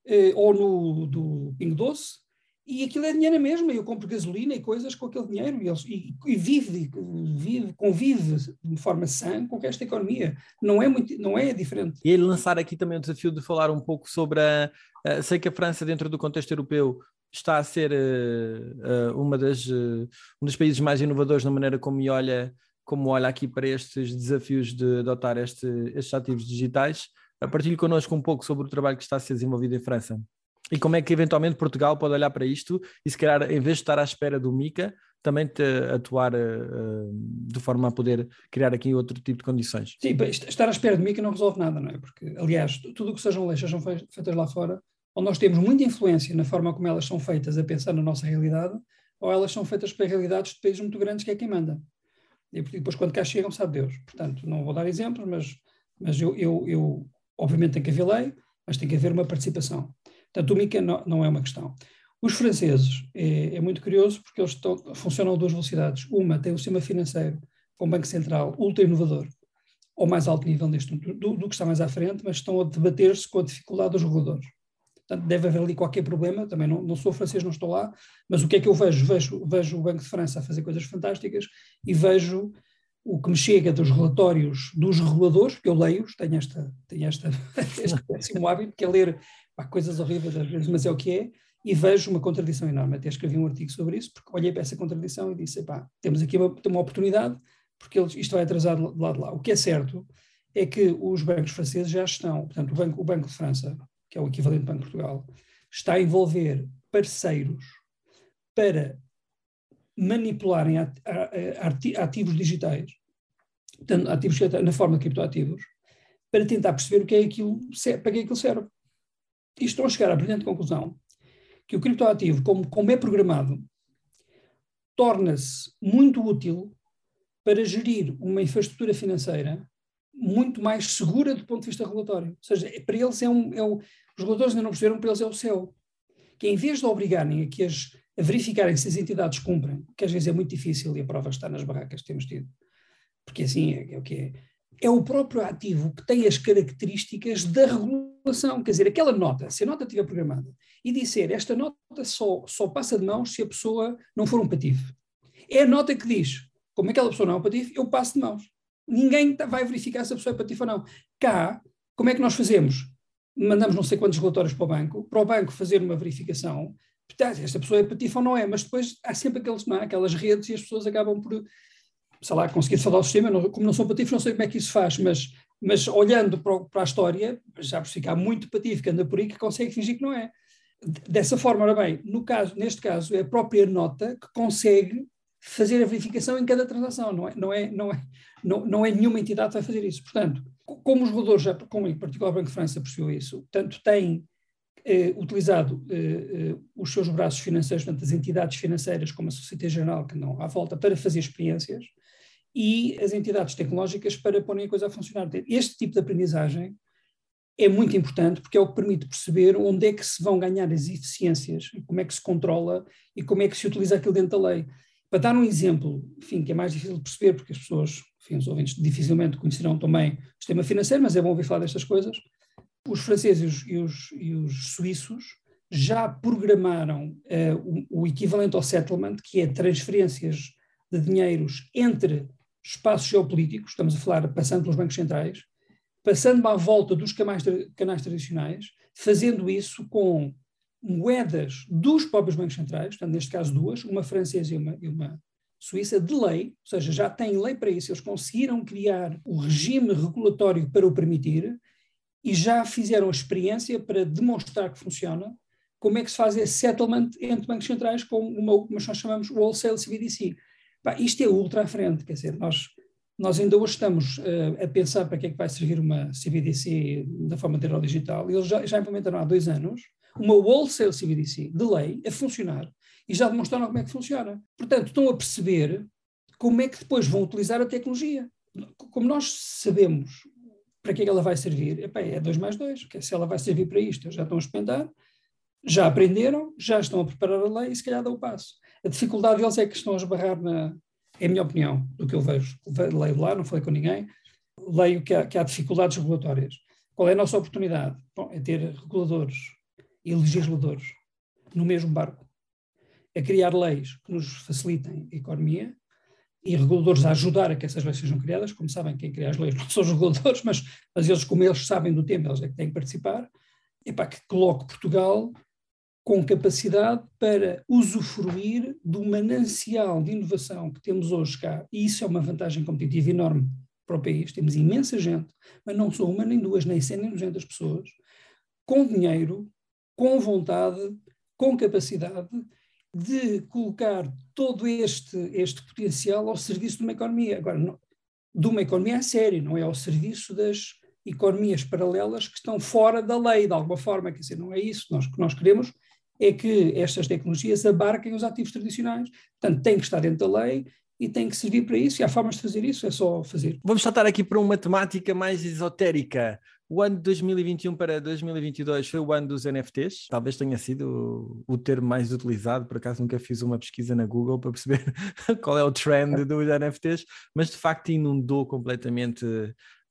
eh, ou no do Pingo Doce, e aquilo é dinheiro mesmo, eu compro gasolina e coisas com aquele dinheiro e, eles, e, e vive, vive, convive de forma sã com esta economia. Não é, muito, não é diferente. E ele lançar aqui também o desafio de falar um pouco sobre a. Uh, sei que a França, dentro do contexto europeu, está a ser uh, uh, uma das, um dos países mais inovadores na maneira como olha, como olha aqui para estes desafios de adotar este, estes ativos digitais. Partilhe connosco um pouco sobre o trabalho que está a ser desenvolvido em França. E como é que eventualmente Portugal pode olhar para isto e se calhar, em vez de estar à espera do MICA, também atuar uh, de forma a poder criar aqui outro tipo de condições. Sim, estar à espera do MICA não resolve nada, não é? Porque, aliás, tudo o que sejam leis sejam feitas lá fora, ou nós temos muita influência na forma como elas são feitas a pensar na nossa realidade, ou elas são feitas para realidades de países muito grandes que é quem manda. E depois, quando cá chegam, sabe Deus. Portanto, não vou dar exemplos, mas, mas eu, eu, eu obviamente, tem que haver lei, mas tem que haver uma participação. Portanto, o MICA não, não é uma questão. Os franceses é, é, muito curioso porque eles estão, funcionam a duas velocidades. Uma tem um sistema financeiro com Banco Central ultra inovador, ao mais alto nível neste, do, do que está mais à frente, mas estão a debater-se com a dificuldade dos reguladores. Portanto, deve haver ali qualquer problema. Também não, não, sou francês, não estou lá, mas o que é que eu vejo? Vejo, vejo o Banco de França a fazer coisas fantásticas e vejo o que me chega dos relatórios dos reguladores, porque eu leio-os, tenho, esta, tenho esta, este péssimo hábito, que é ler pá, coisas horríveis às vezes, mas é o que é, e vejo uma contradição enorme. Até escrevi um artigo sobre isso, porque olhei para essa contradição e disse: pá, temos aqui uma, uma oportunidade, porque isto vai atrasar de lado de lá. O que é certo é que os bancos franceses já estão, portanto, o Banco, o banco de França, que é o equivalente do Banco de Portugal, está a envolver parceiros para manipularem ativos digitais, ativos na forma de criptoativos, para tentar perceber o que é aquilo, para que é aquilo serve e estão a chegar à brilhante conclusão que o criptoativo, como, como é programado, torna-se muito útil para gerir uma infraestrutura financeira muito mais segura do ponto de vista regulatório. Ou seja, para eles é um. É o, os reguladores ainda não perceberam, para eles é o céu. Que em vez de obrigarem a, que as, a verificarem se as entidades cumprem, que às vezes é muito difícil e a prova está nas barracas que temos tido, porque assim é, é o que é, é o próprio ativo que tem as características da regulação. Quer dizer, aquela nota, se a nota estiver programada e disser esta nota só, só passa de mãos se a pessoa não for um patife. É a nota que diz, como aquela pessoa não é um patife, eu passo de mãos. Ninguém tá, vai verificar se a pessoa é patife ou não. Cá, como é que nós fazemos? Mandamos não sei quantos relatórios para o banco, para o banco fazer uma verificação, esta pessoa é patife ou não é, mas depois há sempre aqueles, não, é? aquelas redes e as pessoas acabam por sei lá, conseguir falar o sistema, como não sou patifo, não sei como é que isso faz, mas, mas olhando para, para a história, já por ficar muito patifo que anda por aí que consegue fingir que não é. Dessa forma, ora bem, no caso, neste caso, é a própria nota que consegue fazer a verificação em cada transação, não é, não é, não é, não, não é nenhuma entidade que vai fazer isso. Portanto, Como os reguladores, já, como em particular o Banco de França percebeu isso, tanto têm eh, utilizado eh, eh, os seus braços financeiros, tanto as entidades financeiras como a Sociedade Geral, que não há volta, para fazer experiências, e as entidades tecnológicas para porem a coisa a funcionar. Este tipo de aprendizagem é muito importante porque é o que permite perceber onde é que se vão ganhar as eficiências, como é que se controla e como é que se utiliza aquilo dentro da lei. Para dar um exemplo, enfim, que é mais difícil de perceber, porque as pessoas, enfim, os ouvintes dificilmente conhecerão também o sistema financeiro, mas é bom ouvir falar destas coisas. Os franceses e os, e os suíços já programaram uh, o, o, equivalente ao settlement, que é transferências de dinheiros entre espaços geopolíticos, estamos a falar passando pelos bancos centrais, passando à volta dos canais, canais tradicionais, fazendo isso com moedas dos próprios bancos centrais, portanto, neste caso duas, uma francesa e uma, e uma suíça, de lei, ou seja, já têm lei para isso, eles conseguiram criar o regime regulatório para o permitir e já fizeram a experiência para demonstrar que funciona, como é que se faz esse settlement entre bancos centrais com uma, o que nós chamamos o wholesale CBDC. Isto é ultra à frente, quer dizer, nós, nós ainda hoje estamos uh, a pensar para que é que vai servir uma CBDC da forma digital, eles já, já implementaram há dois anos, uma wholesale CBDC de lei a funcionar e já demonstraram como é que funciona. Portanto, estão a perceber como é que depois vão utilizar a tecnologia. Como nós sabemos para que é que ela vai servir, é 2 mais 2, se ela vai servir para isto, já estão a experimentar, já aprenderam, já estão a preparar a lei e se calhar dá o passo. A dificuldade deles é que estão a esbarrar na, é a minha opinião, do que eu vejo. Leio lá, não falei com ninguém, leio que há, que há dificuldades regulatórias. Qual é a nossa oportunidade? Bom, é ter reguladores e legisladores no mesmo barco, a criar leis que nos facilitem a economia e reguladores a ajudar a que essas leis sejam criadas. Como sabem, quem cria as leis não são os reguladores, mas, mas eles, como eles sabem do tema, eles é que têm que participar. E para que coloque Portugal com capacidade para usufruir do manancial de inovação que temos hoje cá. E isso é uma vantagem competitiva enorme para o país. Temos imensa gente, mas não são uma, nem duas, nem cem, nem duzentas pessoas, com dinheiro com vontade, com capacidade de colocar todo este, este potencial ao serviço de uma economia. Agora, não, de uma economia a sério, não é ao serviço das economias paralelas que estão fora da lei, de alguma forma. Quer dizer, não é isso. Nós, que nós queremos é que estas tecnologias abarquem os ativos tradicionais. Portanto, tem que estar dentro da lei e tem que servir para isso, e há formas de fazer isso, é só fazer. Vamos saltar aqui para uma temática mais esotérica. O ano de 2021 para 2022 foi o ano dos NFTs. Talvez tenha sido o termo mais utilizado. Por acaso nunca fiz uma pesquisa na Google para perceber qual é o trend dos NFTs, mas de facto inundou completamente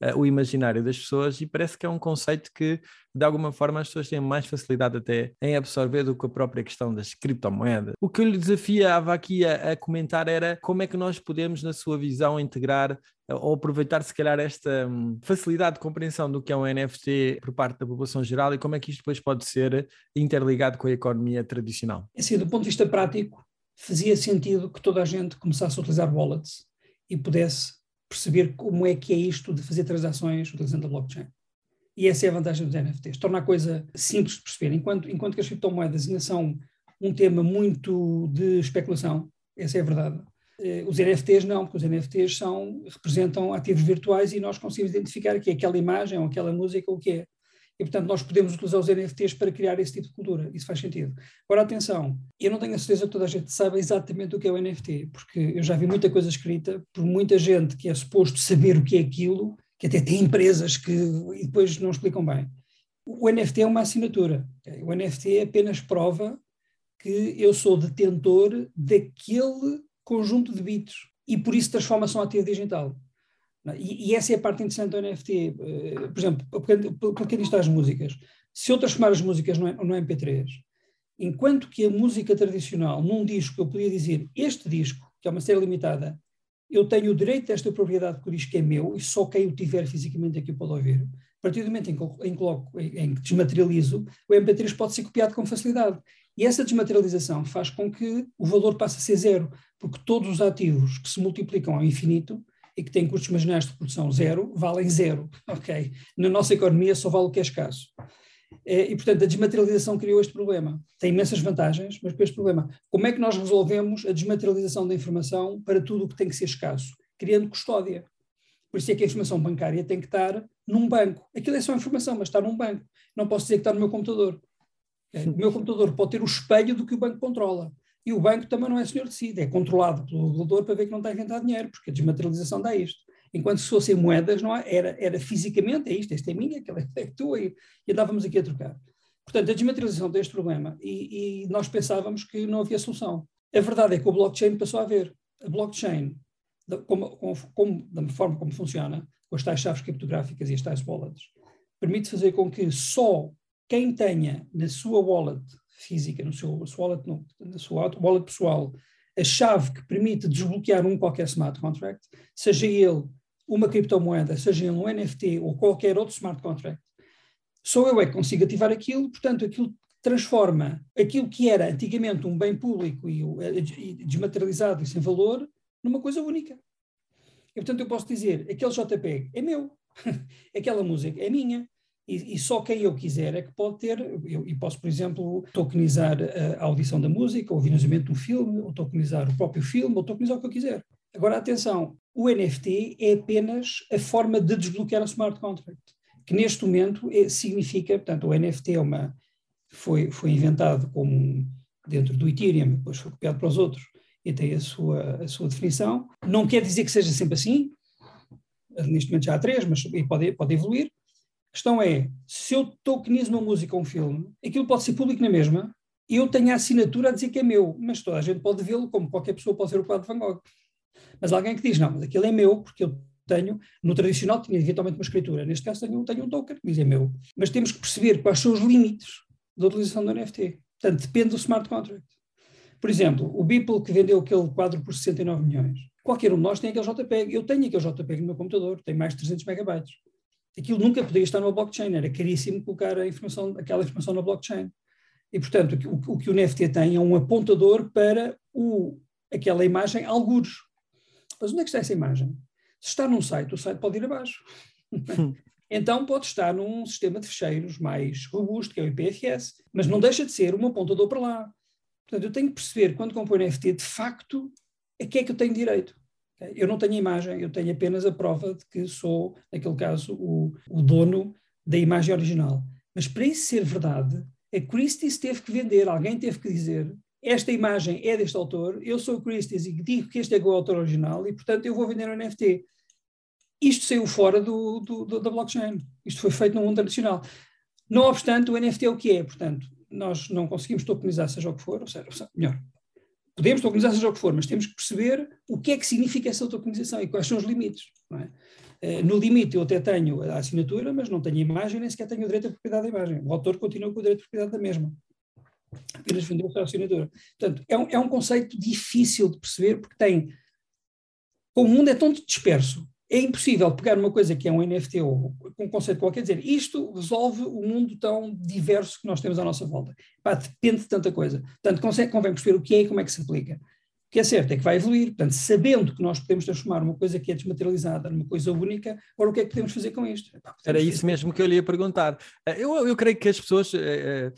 uh, o imaginário das pessoas e parece que é um conceito que, de alguma forma, as pessoas têm mais facilidade até em absorver do que a própria questão das criptomoedas. O que eu lhe desafiava aqui a, a comentar era como é que nós podemos, na sua visão, integrar eh, ou aproveitar, se calhar, esta um, facilidade de compreensão do que é um NFT por parte da população geral e como é que isto depois pode ser interligado com a economia tradicional? Assim, do ponto de vista prático, fazia sentido que toda a gente começasse a utilizar wallets e pudesse perceber como é que é isto de fazer transações utilizando a blockchain. E essa é a vantagem dos NFTs. Torna a coisa simples de perceber. Enquanto, enquanto que as criptomoedas ainda são um tema muito de especulação, essa é a verdade. Eh, os NFTs não, porque os NFTs são, representam ativos virtuais e nós conseguimos identificar que é aquela imagem ou aquela música ou o que é. E, portanto, nós podemos utilizar os NFTs para criar esse tipo de cultura. Isso faz sentido. Agora, atenção, eu não tenho a certeza que toda a gente saiba exatamente o que é o NFT, porque eu já vi muita coisa escrita por muita gente que é suposto saber o que é aquilo, que até tem empresas que depois não explicam bem. O NFT é uma assinatura. O NFT é apenas prova que eu sou detentor daquele conjunto de bits e por isso transforma-se num ativo digital. E, e, essa é a parte interessante do NFT. Uh, por exemplo, por que diz as músicas? Se eu transformar as músicas no, no MP3, enquanto que a música tradicional, num disco, eu podia dizer este disco, que é uma série limitada, eu tenho o direito desta propriedade porque o disco é meu e só quem o tiver fisicamente aqui pode ouvir. A partir do momento em que, em, coloco, em que desmaterializo, o MP3 pode ser copiado com facilidade. E essa desmaterialização faz com que o valor passe a ser zero, porque todos os ativos que se multiplicam ao infinito e que têm custos marginais de produção zero, valem zero, ok? Na nossa economia só vale o que é escasso. É, e, portanto, a desmaterialização criou este problema. Tem imensas vantagens, mas com este problema. Como é que nós resolvemos a desmaterialização da informação para tudo o que tem que ser escasso? Criando custódia. Por isso é que a informação bancária tem que estar num banco. Aquilo é só informação, mas está num banco. Não posso dizer que está no meu computador. O meu computador pode ter o espelho do que o banco controla. E o banco também não é senhor de si, é controlado pelo regulador para ver que não está a inventar dinheiro, porque a desmaterialização dá isto. Enquanto se fossem moedas, não há, era, era fisicamente, é isto, este é minha, aquele é tua, e, e andávamos aqui a trocar. Portanto, a desmaterialização tem este problema e, e, nós pensávamos que não havia solução. A verdade é que o blockchain passou a haver. A blockchain, como, como, como, da forma como funciona, com as tais chaves criptográficas e as tais wallets, permite fazer com que só quem tenha na sua wallet física, no seu, wallet, no, na sua wallet pessoal, a chave que permite desbloquear um qualquer smart contract, seja ele uma criptomoeda, seja ele um NFT ou qualquer outro smart contract, só eu é que consigo ativar aquilo, portanto, aquilo transforma aquilo que era antigamente um bem público e, e desmaterializado e sem valor numa coisa única. E, portanto, eu posso dizer, aquele JPEG é meu, aquela música é minha, e, e, só quem eu quiser é que pode ter, eu, e posso, por exemplo, tokenizar a, a audição da música, ou o financiamento um filme, ou tokenizar o próprio filme, ou tokenizar o que eu quiser. Agora, atenção, o NFT é apenas a forma de desbloquear o smart contract, que neste momento é, significa, portanto, o NFT é uma, foi, foi inventado como dentro do Ethereum, depois foi copiado para os outros e tem a sua, a sua definição. Não quer dizer que seja sempre assim, neste momento já há três, mas pode, pode evoluir. A questão é, se eu tokenizo uma música ou um filme, aquilo pode ser público na mesma, eu tenho a assinatura a dizer que é meu, mas toda a gente pode vê-lo, como qualquer pessoa pode ser o quadro de Van Gogh. Mas alguém que diz, não, mas aquilo é meu, porque eu tenho, no tradicional tinha eventualmente uma escritura, neste caso tenho, tenho um token que diz é meu. Mas temos que perceber quais são os limites da utilização do NFT. Portanto, depende do smart contract. Por exemplo, o Beeple que vendeu aquele quadro por 69 milhões, qualquer um de nós tem aquele JPEG. Eu tenho aquele JPEG no meu computador, tem mais de 300 megabytes aquilo nunca podia estar numa blockchain, era caríssimo colocar a informação, aquela informação na blockchain. E, portanto, o, o que o NFT tem é um apontador para o, aquela imagem, algures. Mas onde é que está essa imagem? Se está num site, o site pode ir abaixo. Então pode estar num sistema de fecheiros mais robusto, que é o IPFS, mas não deixa de ser um apontador para lá. Portanto, eu tenho que perceber, quando compro o NFT, de facto, a que é que eu tenho direito. Eu não tenho imagem, eu tenho apenas a prova de que sou, naquele caso, o, o dono da imagem original. Mas para isso ser verdade, a Christie's teve que vender, alguém teve que dizer esta imagem é deste autor, eu sou o Christie's e digo que este é o autor original e, portanto, eu vou vender um NFT. Isto saiu fora do, do, do, da blockchain. Isto foi feito no mundo tradicional. Não obstante, o NFT é o que é. Portanto, nós não conseguimos tokenizar seja o que for, ou seja, melhor, podemos tokenizar seja o que for, mas temos que perceber o que é que significa essa tokenização e quais são os limites. É? Uh, no limite, eu até tenho a assinatura, mas não tenho a imagem, nem sequer tenho o direito à propriedade da imagem. O autor continua com o direito de propriedade da mesma. Apenas vendeu a assinatura. Portanto, é um, é um conceito difícil de perceber, porque tem. Como o mundo é tão disperso, é impossível pegar uma coisa que é um NFT ou um conceito qualquer dizer isto resolve o mundo tão diverso que nós temos à nossa volta. Pá, depende de tanta coisa. Portanto, consegue, convém perceber o que é e como é que se aplica. O que é certo é que vai evoluir. Portanto, sabendo que nós podemos transformar uma coisa que é desmaterializada numa coisa única, agora o que é que podemos fazer com isto? Pá, Era isso mesmo que eu lhe ia perguntar. Eh, eu, eu creio que as pessoas, é,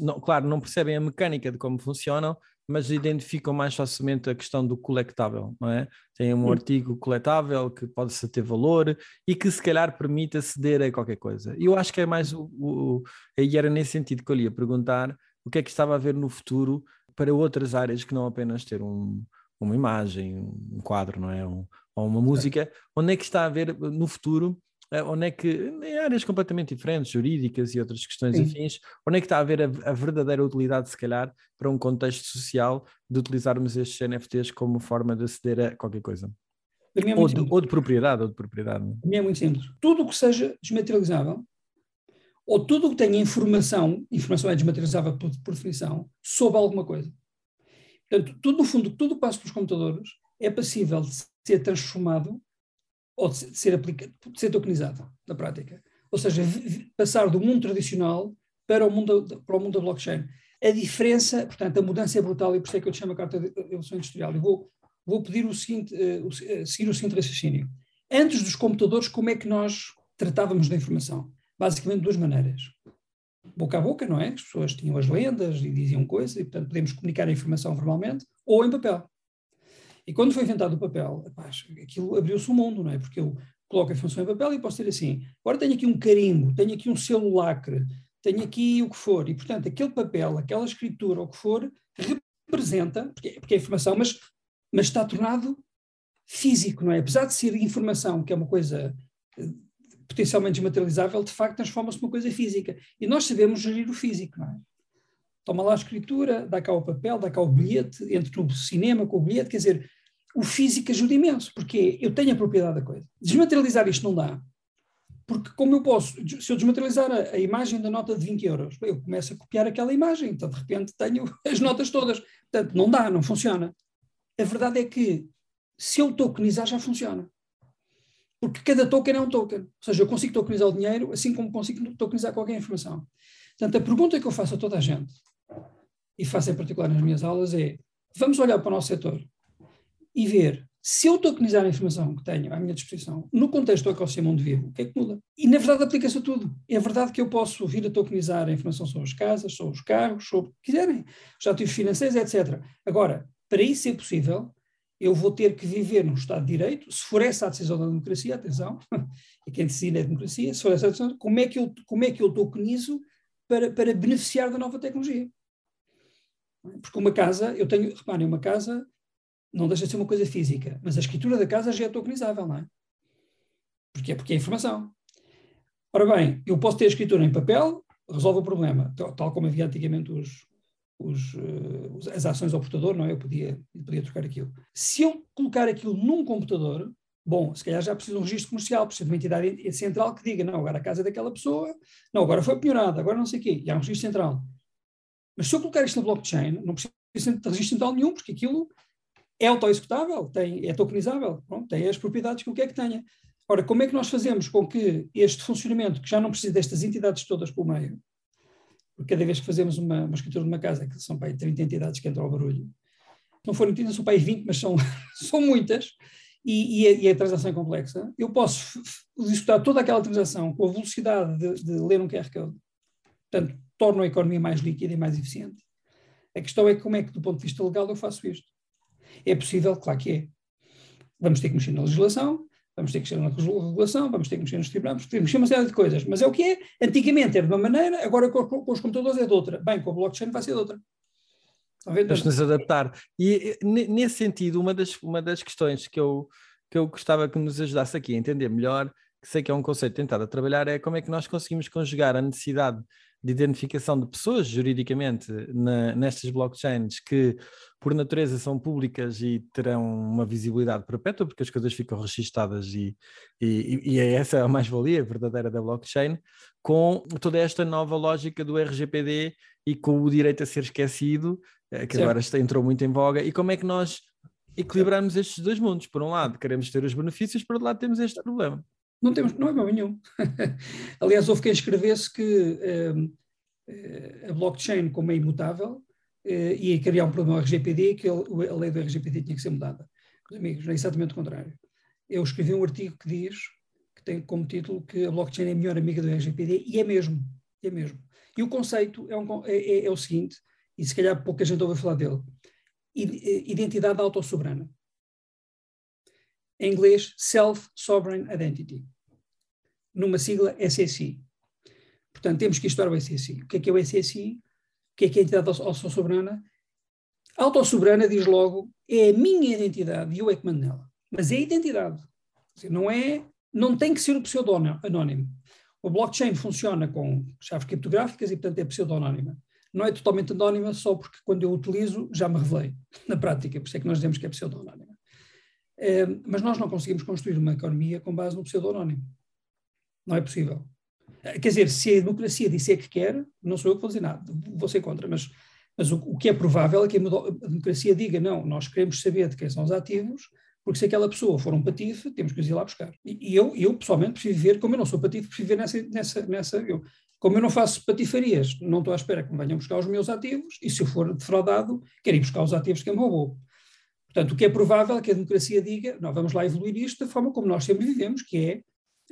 não, claro, não percebem a mecânica de como funcionam, mas identificam mais facilmente a questão do colectável, não é? Tem um artigo coletável que pode ter valor e que se calhar permite aceder a qualquer coisa. E eu acho que é mais o, o e era nesse sentido que eu ia perguntar o que é que estava a ver no futuro para outras áreas que não apenas ter um, uma imagem, um quadro, não é? Um, ou uma música, onde é que está a ver no futuro onde é que, em áreas completamente diferentes, jurídicas e outras questões Sim. afins, onde é que está a haver a, a, verdadeira utilidade, se calhar, para um contexto social, de utilizarmos estes NFTs como forma de aceder a qualquer coisa? É ou, de, ou, de, propriedade, ou de propriedade. Para mim é muito simples. Tudo o que seja desmaterializável, ou tudo o que tenha informação, informação é desmaterializável por, por definição, sobre alguma coisa. Portanto, tudo, no fundo, tudo que passa pelos computadores é passível de ser transformado ou de ser, aplicado, de ser tokenizado na prática. Ou seja, passar do mundo tradicional para o mundo, para o mundo da blockchain. A diferença, portanto, a mudança é brutal e por isso é que eu te chamo a carta de evolução industrial. E vou, vou pedir o seguinte, uh, o, uh, seguir o seguinte raciocínio. Antes dos computadores, como é que nós tratávamos da informação? Basicamente, de duas maneiras. Boca a boca, não é? As pessoas tinham as lendas e diziam coisas e, portanto, podemos comunicar a informação verbalmente ou em papel. E quando foi inventado o papel, rapaz, aquilo abriu-se o mundo, não é? Porque eu coloco a informação em papel e posso ter assim, agora tenho aqui um carimbo, tenho aqui um selo tenho aqui o que for, e portanto aquele papel, aquela escritura, o que for, representa, porque, porque é informação, mas, mas está tornado físico, não é? Apesar de ser informação, que é uma coisa eh, potencialmente desmaterializável, de facto transforma-se numa coisa física. E nós sabemos gerir o físico, não é? Toma lá a escritura, dá cá o papel, dá cá o bilhete, entre o cinema com o bilhete, quer dizer, o físico ajuda imenso, porque eu tenho a propriedade da coisa. Desmaterializar isto não dá, porque como eu posso, se eu desmaterializar a, a, imagem da nota de 20 euros, eu começo a copiar aquela imagem, então de repente tenho as notas todas. Portanto, não dá, não funciona. A verdade é que se eu tokenizar já funciona. Porque cada token é um token. Ou seja, eu consigo tokenizar o dinheiro assim como consigo tokenizar qualquer informação. Portanto, a pergunta que eu faço a toda a gente e faço em particular nas minhas aulas, é: vamos olhar para o nosso setor e ver se eu tokenizar a informação que tenho à minha disposição no contexto do ecossistema onde vivo, o que é que muda? E na verdade aplica-se a tudo. É verdade que eu posso vir a tokenizar a informação sobre as casas, sobre os carros, sobre o que quiserem, os ativos financeiros, etc. Agora, para isso ser possível, eu vou ter que viver num Estado de Direito, se for essa a decisão da democracia, atenção, e quem decide é a democracia, se for essa a decisão, como é que eu, como é que eu tokenizo para, para beneficiar da nova tecnologia? Porque uma casa, eu tenho, reparem, uma casa não deixa de ser uma coisa física, mas a escritura da casa já é tokenizável, não é? Porque é porque é informação. Ora bem, eu posso ter a escritura em papel, resolve o problema, tal como havia antigamente os, os, uh, as ações ao portador, não é? Eu podia, eu podia trocar aquilo. Se eu colocar aquilo num computador, bom, se calhar já preciso de um registro comercial, preciso de uma entidade central que diga, não, agora a casa é daquela pessoa, não, agora foi penhorada, agora não sei o quê, e há um registro central. Mas se eu colocar isto na blockchain, não preciso de registro central nenhum, porque aquilo é auto-executável, tem, é tokenizável, pronto, tem as propriedades que o que é que tenha. Ora, como é que nós fazemos com que este funcionamento, que já não precisa destas entidades todas pelo meio, porque cada vez que fazemos uma, uma escritura de uma casa, que são para aí 30 entidades que entram ao barulho, não forem 30, são para aí 20, mas são, são muitas, e, e, a, e, a, transação é complexa, eu posso executar toda aquela transação com a velocidade de, de ler um QR Code. Portanto, torno a economia mais líquida e mais eficiente. A questão é como é que, do ponto de vista legal, eu faço isto. É possível, claro que é. Vamos ter que mexer na legislação, vamos ter que mexer na regulação, vamos ter que mexer nos tribunais, vamos que mexer uma série de coisas. Mas é o que é. Antigamente era de uma maneira, agora com, com os computadores é de outra. Bem, com o blockchain vai ser de outra. Temos nos adaptar. E nesse sentido, uma das, uma das questões que eu, que eu gostava que nos ajudasse aqui a entender melhor, que sei que é um conceito tentado a trabalhar, é como é que nós conseguimos conjugar a necessidade de identificação de pessoas juridicamente na, nestas blockchains que, por natureza, são públicas e terão uma visibilidade perpétua, porque as coisas ficam registadas e, e, e é essa a mais-valia verdadeira da blockchain, com toda esta nova lógica do RGPD e com o direito a ser esquecido, eh, que agora está, entrou muito em voga, e como é que nós equilibramos estes dois mundos? Por um lado, queremos ter os benefícios, por outro lado, temos este problema. Não temos, não é problema nenhum. Aliás, houve quem escrevesse que eh, a blockchain, como é imutável, eh, ia criar um problema ao RGPD, que a lei do RGPD tinha que ser mudada. Meus amigos, é exatamente o contrário. Eu escrevi um artigo que diz, que tem como título, que a blockchain é a melhor amiga do RGPD, e é mesmo, é mesmo. E o conceito é, um, é, é, é o seguinte, e se calhar pouca gente ouve falar dele, identidade autossoberana em inglês Self-Sovereign Identity, numa sigla SSI. Portanto, temos que estudar o SSI. O que é que é o SSI? O que é que é a entidade autossoberana? Autossoberana diz logo, é a minha identidade e eu é que mando nela. Mas é a identidade. Não é, não tem que ser o pseudo-anónimo. O blockchain funciona com chaves criptográficas e, portanto, é pseudo-anónima. Não é totalmente anónima só porque quando eu utilizo já me revelei na prática, por isso é que nós dizemos que é pseudo-anónima. É, mas nós não conseguimos construir uma economia com base no pseudo-anónimo. Não é possível. Eh, quer dizer, se a democracia disser que quer, não sou eu que vou dizer nada, vou ser contra, mas, mas o, o, que é provável é que a, a, democracia diga: não, nós queremos saber de quem são os ativos, porque se aquela pessoa for um patife, temos que os ir lá buscar. E, e eu, eu, pessoalmente, prefiro viver, como eu não sou patife, prefiro viver nessa. nessa, nessa eu, como eu não faço patifarias, não estou à espera que me venham buscar os meus ativos, e se eu for defraudado, quero ir buscar os ativos que me roubou. Portanto, o que é provável é que a democracia diga, não, vamos lá evoluir isto da forma como nós sempre vivemos, que é,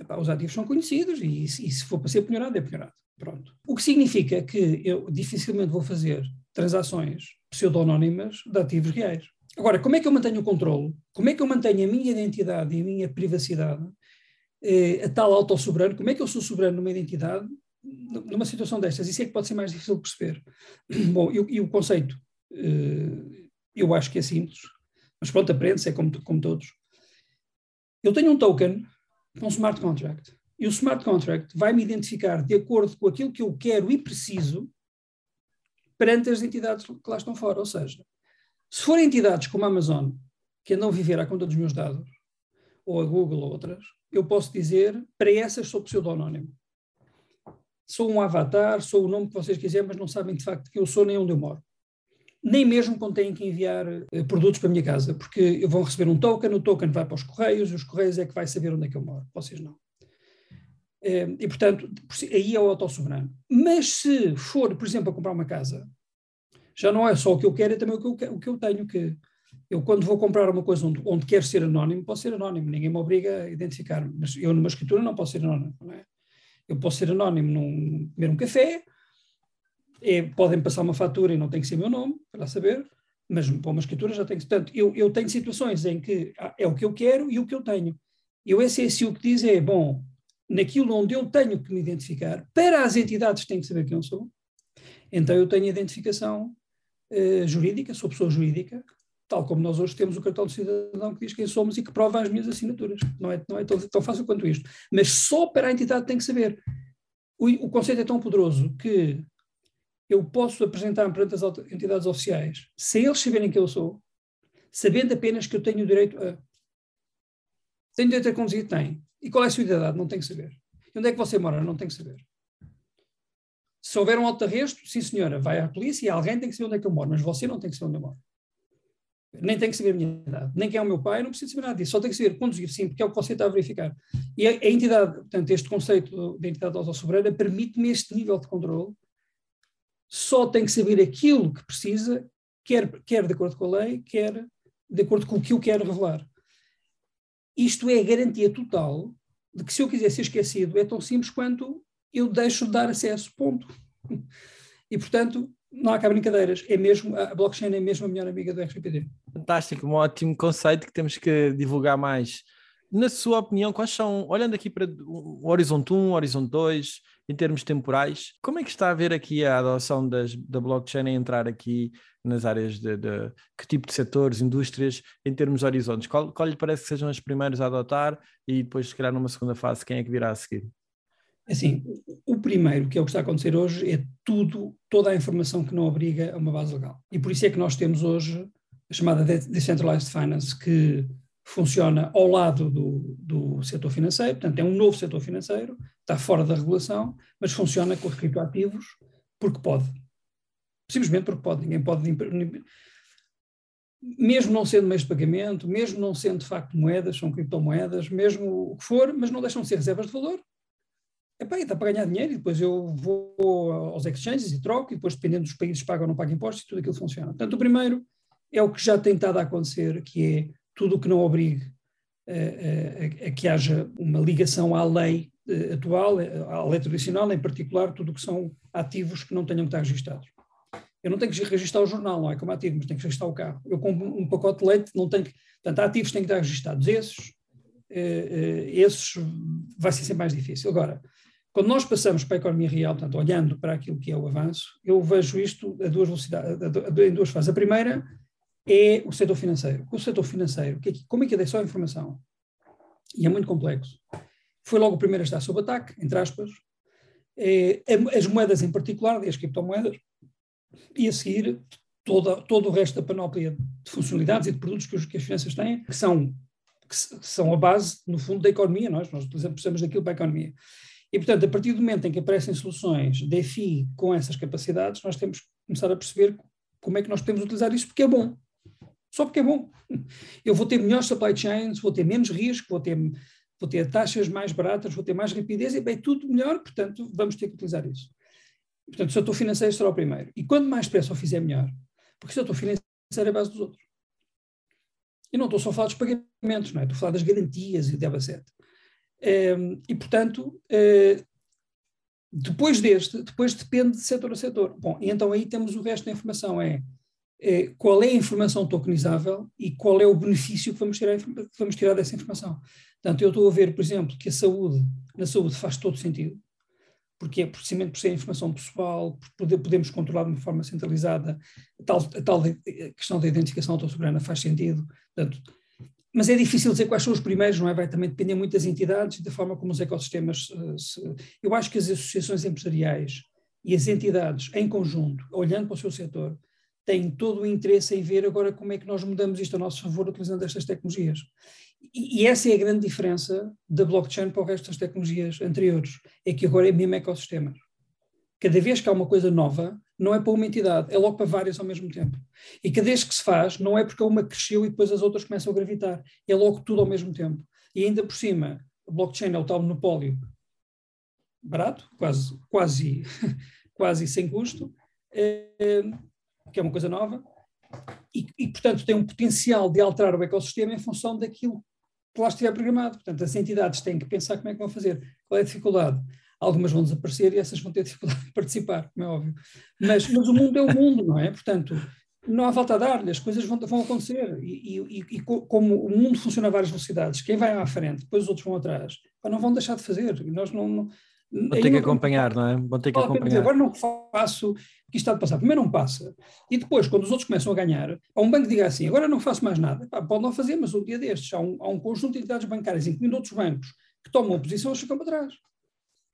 epá, os ativos são conhecidos e, e, se for para ser penhorado, é penhorado. Pronto. O que significa que eu dificilmente vou fazer transações pseudonónimas de ativos reais. Agora, como é que eu mantenho o controle? Como é que eu mantenho a minha identidade e a minha privacidade eh, a tal autossoberano, como é que eu sou soberano numa identidade, numa situação destas? Isso é que pode ser mais difícil de perceber. Bom, e, e o conceito, eh, eu acho que é simples, mas pronto, aprende-se, é como, como todos. Eu tenho um token um smart contract. E o smart contract vai me identificar de acordo com aquilo que eu quero e preciso perante as entidades que lá estão fora. Ou seja, se forem entidades como a Amazon, que andam a viver à conta dos meus dados, ou a Google ou outras, eu posso dizer, para essas sou pseudonônimo. Sou um avatar, sou o nome que vocês quiserem, mas não sabem de facto que eu sou nem onde eu moro. Nem mesmo quando têm que enviar uh, produtos para a minha casa, porque eu vou receber um token, o token vai para os correios, os correios é que vai saber onde é que eu moro, vocês não. Uh, e, portanto, aí é o autossoberano. Mas se for, por exemplo, a comprar uma casa, já não é só o que eu quero, é também o que eu, tenho, que eu quando vou comprar uma coisa onde, onde quero ser anónimo, posso ser anónimo, ninguém me obriga a identificar-me, mas eu numa escritura não posso ser anónimo, é? Eu posso ser anónimo num comer um café, é, podem passar uma fatura e não tem que ser meu nome, para saber, mas para uma escritura já tem que Portanto, eu, eu tenho situações em que é o que eu quero e o que eu tenho. E o SSI o que diz é, bom, naquilo onde eu tenho que me identificar, para as entidades que têm que saber quem eu sou, então eu tenho identificação uh, jurídica, sou pessoa jurídica, tal como nós hoje temos o cartão de cidadão que diz quem somos e que prova as minhas assinaturas. Não é, não é tão, tão fácil quanto isto. Mas só para a entidade tem que saber. O, o conceito é tão poderoso que eu posso apresentar-me perante as entidades oficiais, sem eles saberem quem eu sou, sabendo apenas que eu tenho o direito a. Tenho direito a conduzir? Tem. E qual é a sua idade? Não tem que saber. E onde é que você mora? Não tem que saber. Se houver um auto-arresto, sim senhora, vai à polícia e alguém tem que saber onde é que eu moro, mas você não tem que saber onde eu moro. Nem tem que saber a minha idade, nem quem é o meu pai, não preciso saber nada disso, só tem que saber conduzir, sim, porque é o que você está a verificar. E a, a entidade, portanto, este conceito de entidade autossoberana permite-me este nível de controle só tem que saber aquilo que precisa, quer, quer de acordo com a lei, quer de acordo com o que eu quero revelar. Isto é a garantia total de que se eu quiser ser esquecido é tão simples quanto eu deixo de dar acesso, ponto. E, portanto, não há cá brincadeiras, é mesmo, a blockchain é mesmo a melhor amiga do RGPD. Fantástico, um ótimo conceito que temos que divulgar mais. Na sua opinião, quais são, olhando aqui para o Horizonte 1, o Horizonte 2, em termos temporais, como é que está a ver aqui a adoção das, da blockchain a entrar aqui nas áreas de, de, que tipo de setores, indústrias, em termos de horizontes? Qual, qual lhe parece que sejam os primeiros a adotar e depois, se calhar, numa segunda fase, quem é que virá a seguir? Assim, o primeiro, que é o que está a acontecer hoje, é tudo, toda a informação que não obriga a uma base legal. E por isso é que nós temos hoje a chamada Decentralized Finance, que funciona ao lado do, do setor financeiro, portanto é um novo setor financeiro, está fora da regulação, mas funciona com os criptoativos porque pode. Simplesmente porque pode. Ninguém pode. Mesmo não sendo meios de pagamento, mesmo não sendo de facto moedas, são criptomoedas, mesmo o que for, mas não deixam de ser reservas de valor. Epá, dá para ganhar dinheiro e depois eu vou aos exchanges e troco e depois, dependendo dos países, paga ou não paga impostos e tudo aquilo funciona. Portanto, o primeiro é o que já tem estado a acontecer, que é tudo o que não obrigue a, a, a, que haja uma ligação à lei uh, atual, à lei tradicional, em particular tudo o que são ativos que não tenham que estar registados. Eu não tenho que registrar o jornal, não é como ativo, mas tenho que registrar o carro. Eu compro um pacote de leite, não tenho que. Portanto, ativos têm que estar registados. Esses, uh, esses vai ser sempre mais difícil. Agora, quando nós passamos para a economia real, portanto, olhando para aquilo que é o avanço, eu vejo isto a duas velocidades, em duas fases. A primeira é o setor financeiro. O setor financeiro, é como é que é só informação? E é muito complexo. Foi logo o primeiro a estar sob ataque, entre aspas. É, as moedas em particular, as criptomoedas, e a seguir toda, todo o resto da panóplia de funcionalidades e de produtos que, os, que as finanças têm, que são, que são a base, no fundo, da economia. Nós, nós precisamos daquilo para a economia. E, portanto, a partir do momento em que aparecem soluções DeFi com essas capacidades, nós temos que começar a perceber como é que nós podemos utilizar isso, porque é bom só porque é bom. Eu vou ter melhores supply chains, vou ter menos risco, vou ter, vou ter taxas mais baratas, vou ter mais rapidez, e bem, tudo melhor, portanto, vamos ter que utilizar isso. Portanto, o setor financeiro será o primeiro. E quanto mais depressa o fizer, melhor. Porque o setor financeiro é a base dos outros. E não estou só a falar dos pagamentos, não é? Estou a falar das garantias e do DAB7. Um, e, portanto, uh, depois deste, depois depende de setor a setor. Bom, e então aí temos o resto da informação, é, qual é a informação tokenizável e qual é o benefício que vamos tirar, que vamos tirar dessa informação. Portanto, eu estou a ver, por exemplo, que a saúde, na saúde faz todo sentido, porque é precisamente por ser informação pessoal, poder, podemos controlar de uma forma centralizada, a tal, a tal questão da identificação autossoberana faz sentido. Portanto, mas é difícil dizer quais são os primeiros, não é? Vai também depender muito das entidades e da forma como os ecossistemas. Uh, se... Eu acho que as associações empresariais e as entidades, em conjunto, olhando para o seu setor, têm todo o interesse em ver agora como é que nós mudamos isto a nosso favor utilizando estas tecnologias. E, e essa é a grande diferença da blockchain para o resto das tecnologias anteriores, é que agora é mesmo ecossistema. Cada vez que há uma coisa nova, não é para uma entidade, é logo para várias ao mesmo tempo. E cada vez que se faz, não é porque uma cresceu e depois as outras começam a gravitar, é logo tudo ao mesmo tempo. E ainda por cima, a blockchain é o tal monopólio barato, quase, quase, quase sem custo, é, que é uma coisa nova, e, e, portanto tem um potencial de alterar o ecossistema em função daquilo que lá estiver programado. Portanto, as entidades têm que pensar como é que vão fazer, qual é a dificuldade. Algumas vão desaparecer e essas vão ter dificuldade de participar, como é óbvio. Mas, mas o mundo é o mundo, não é? Portanto, não há falta a dar-lhe, as coisas vão, vão acontecer. E, e, e, como o mundo funciona a várias velocidades, quem vai à frente, depois os outros vão atrás, não vão deixar de fazer. Nós não, não Vão ter que acompanhar, não é? Vão ter que acompanhar. Agora não faço o que está a passar. Primeiro não passa. E depois, quando os outros começam a ganhar, há um banco diga assim, agora não faço mais nada. Pá, pode não fazer, mas um dia destes, há um, há um conjunto de entidades bancárias, incluindo outros bancos, que tomam a posição e ficam para trás.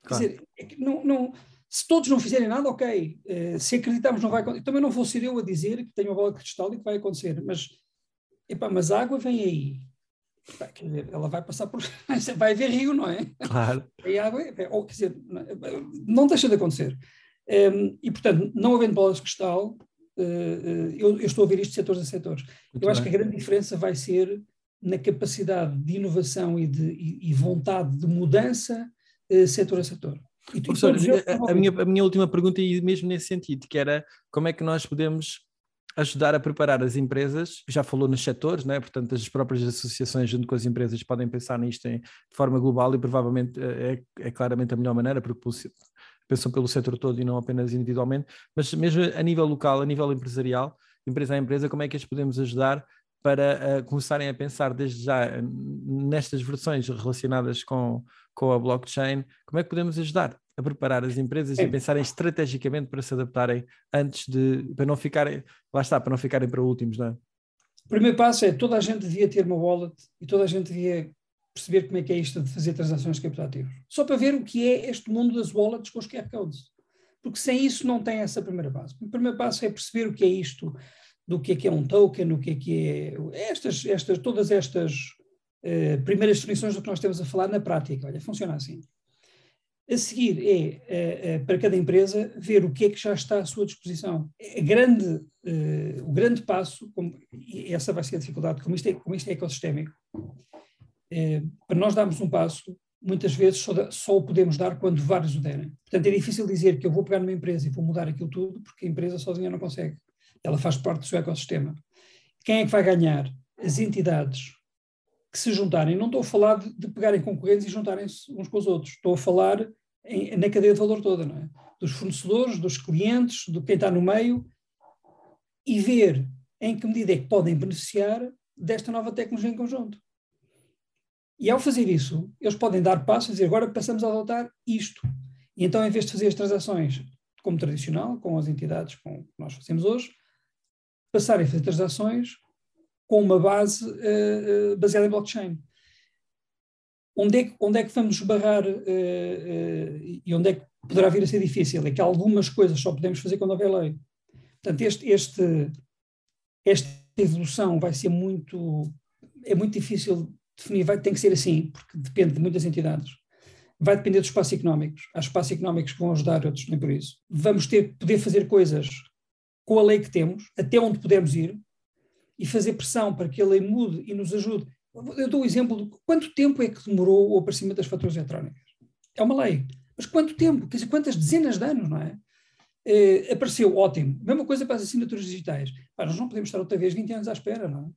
Claro. Quer dizer, é não, não, se todos não fizerem nada, ok. Uh, se acreditarmos não vai acontecer. Também não vou ser eu a dizer que tenho uma bola de cristal e que vai acontecer. Mas, epá, mas a água vem aí quer dizer, ela vai passar por. vai haver rio, não é? Claro. E água, ou, quer dizer, não deixa de acontecer. Um, e, portanto, não havendo bolas de cristal, uh, uh, eu, eu, estou a ver isto de setores a setores. Muito eu acho que a grande diferença vai ser na capacidade de inovação e, de, e, e vontade de mudança uh, setor a setor. E, Professor, a, a, minha, a minha última pergunta, e mesmo nesse sentido, que era como é que nós podemos ajudar a preparar as empresas, já falou nos setores, né? portanto as próprias associações junto com as empresas podem pensar nisto em, de forma global e provavelmente eh, é, é claramente a melhor maneira, porque pensam pelo setor todo e não apenas individualmente, mas mesmo a nível local, a nível empresarial, empresa a empresa, como é que as podemos ajudar para uh, começarem a pensar desde já nestas versões relacionadas com, com a blockchain, como é que podemos ajudar? a preparar as empresas e a pensarem estrategicamente para se adaptarem antes de, para não ficarem, lá está, para não ficarem para últimos, não é? O primeiro passo é toda a gente devia ter uma wallet e toda a gente devia perceber como é que é isto de fazer transações de captativos. Só para ver o que é este mundo das wallets com os QR codes. Porque sem isso não tem essa primeira base. O primeiro passo é perceber o que é isto, do que é que é um token, o que é que é estas, estas, todas estas uh, primeiras definições do que nós temos a falar na prática. Olha, funciona assim. A seguir é, é, é, para cada empresa, ver o que é que já está à sua disposição. A grande, o grande passo, como, e essa vai ser a dificuldade, como isto é, como isto é ecossistémico, para nós darmos um passo, muitas vezes só, só, o podemos dar quando vários o derem. Portanto, é difícil dizer que eu vou pegar numa empresa e vou mudar aquilo tudo, porque a empresa sozinha não consegue. Ela faz parte do seu ecossistema. Quem é que vai ganhar? As entidades que se juntarem. Não estou a falar de, de pegarem concorrentes e juntarem-se uns com os outros. Estou a falar em, na cadeia de valor toda, não é? Dos fornecedores, dos clientes, de quem está no meio e ver em que medida é que podem beneficiar desta nova tecnologia em conjunto. E ao fazer isso, eles podem dar passos e dizer agora passamos a adotar isto. E então, em vez de fazer as transações como tradicional, com as entidades com que nós fazemos hoje, passarem a fazer transações com uma base uh, baseada em blockchain. Onde é que, onde é que vamos barrar uh, e onde é que poderá vir a ser difícil? É que algumas coisas só podemos fazer quando houver lei. Portanto, este, este, esta evolução vai ser muito. É muito difícil definir, vai, tem que ser assim, porque depende de muitas entidades. Vai depender dos espaços económicos. Há espaços económicos que vão ajudar, outros nem por isso. Vamos ter poder fazer coisas com a lei que temos, até onde podemos ir, e fazer pressão para que a lei mude e nos ajude. Eu dou o exemplo de quanto tempo é que demorou o aparecimento das faturas eletrónicas. É uma lei. Mas quanto tempo? Quer dizer, quantas dezenas de anos, não é? Eh, apareceu, ótimo. Mesma coisa para as assinaturas digitais. Pá, nós não podemos estar outra vez 20 anos à espera, não é?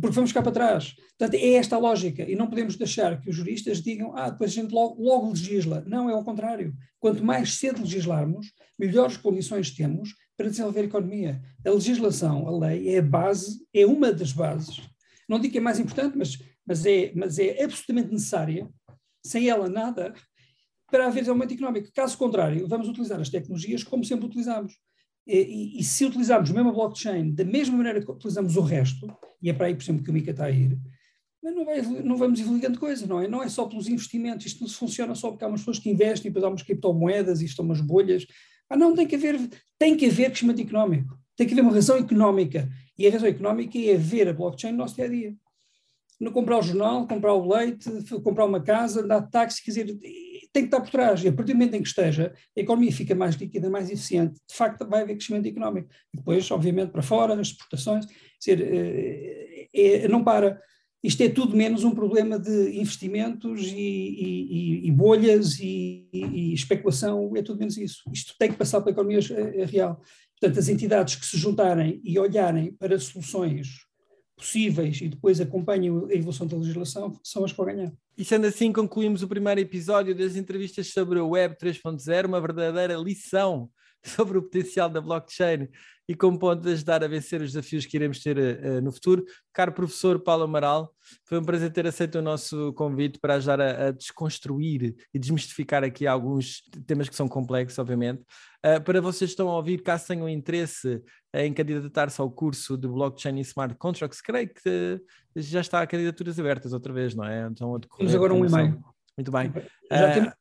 Porque vamos ficar para trás. Portanto, é esta a lógica. E não podemos deixar que os juristas digam, ah, depois a gente logo, logo legisla. Não, é ao contrário. Quanto mais cedo legislarmos, melhores condições temos para desenvolver a economia. A legislação, a lei, é a base, é uma das bases. Não digo que é mais importante, mas mas é, mas é absolutamente necessária, sem ela nada, para haver desenvolvimento económico. Caso contrário, vamos utilizar as tecnologias como sempre utilizamos. E, e, e, se utilizarmos mesmo a blockchain da mesma maneira que utilizamos o resto, e é para aí, por exemplo, que o Mica está a ir, não, vai, não vamos evoluir grande coisa, não é? Não é só pelos investimentos, isto não funciona só porque há umas pessoas que investem, depois há umas criptomoedas, isto são umas bolhas. Ah, não, tem que haver, tem que haver crescimento económico, tem que haver uma razão económica, e a razão económica é ver a blockchain no nosso dia a dia. Não comprar o jornal, comprar o leite, comprar uma casa, andar de táxi, quer dizer, tem que estar por trás. E a partir do momento em que esteja, a economia fica mais líquida, mais eficiente, de facto vai haver crescimento económico. E depois, obviamente, para fora, as exportações, dizer, é, é, não para. Isto é tudo menos um problema de investimentos e, e, e bolhas e, e, especulação, é tudo menos isso. Isto tem que passar para a economia eh, real. Portanto, as entidades que se juntarem e olharem para soluções possíveis e depois acompanhem a evolução da legislação são as que vão ganhar. E sendo assim, concluímos o primeiro episódio das entrevistas sobre a Web 3.0, uma verdadeira lição sobre o potencial da blockchain e como pode ajudar a vencer os desafios que iremos ter uh, no futuro. Caro professor Paulo Amaral, foi um prazer ter aceito o nosso convite para ajudar a, a desconstruir e desmistificar aqui alguns temas que são complexos, obviamente. Uh, para vocês que estão a ouvir, caso tenham interesse em candidatar-se ao curso de Blockchain e Smart Contracts, creio que já está a candidaturas abertas outra vez, não é? Então, Temos agora um e-mail. Muito bem. Já uh, temos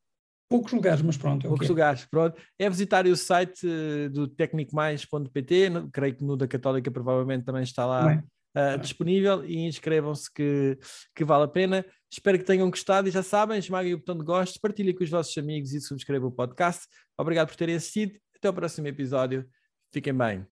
poucos lugares, mas pronto. É poucos okay. lugares, pronto. É visitar o site uh, do tecnicmais.pt, creio que no da Católica provavelmente também está lá uh, disponível e inscrevam-se que, que vale a pena. Espero que tenham gostado e já sabem, esmaguem o botão de gosto, partilhem com os vossos amigos e subscrevam o podcast. Obrigado por terem assistido. Até o próximo episódio. Fiquem bem.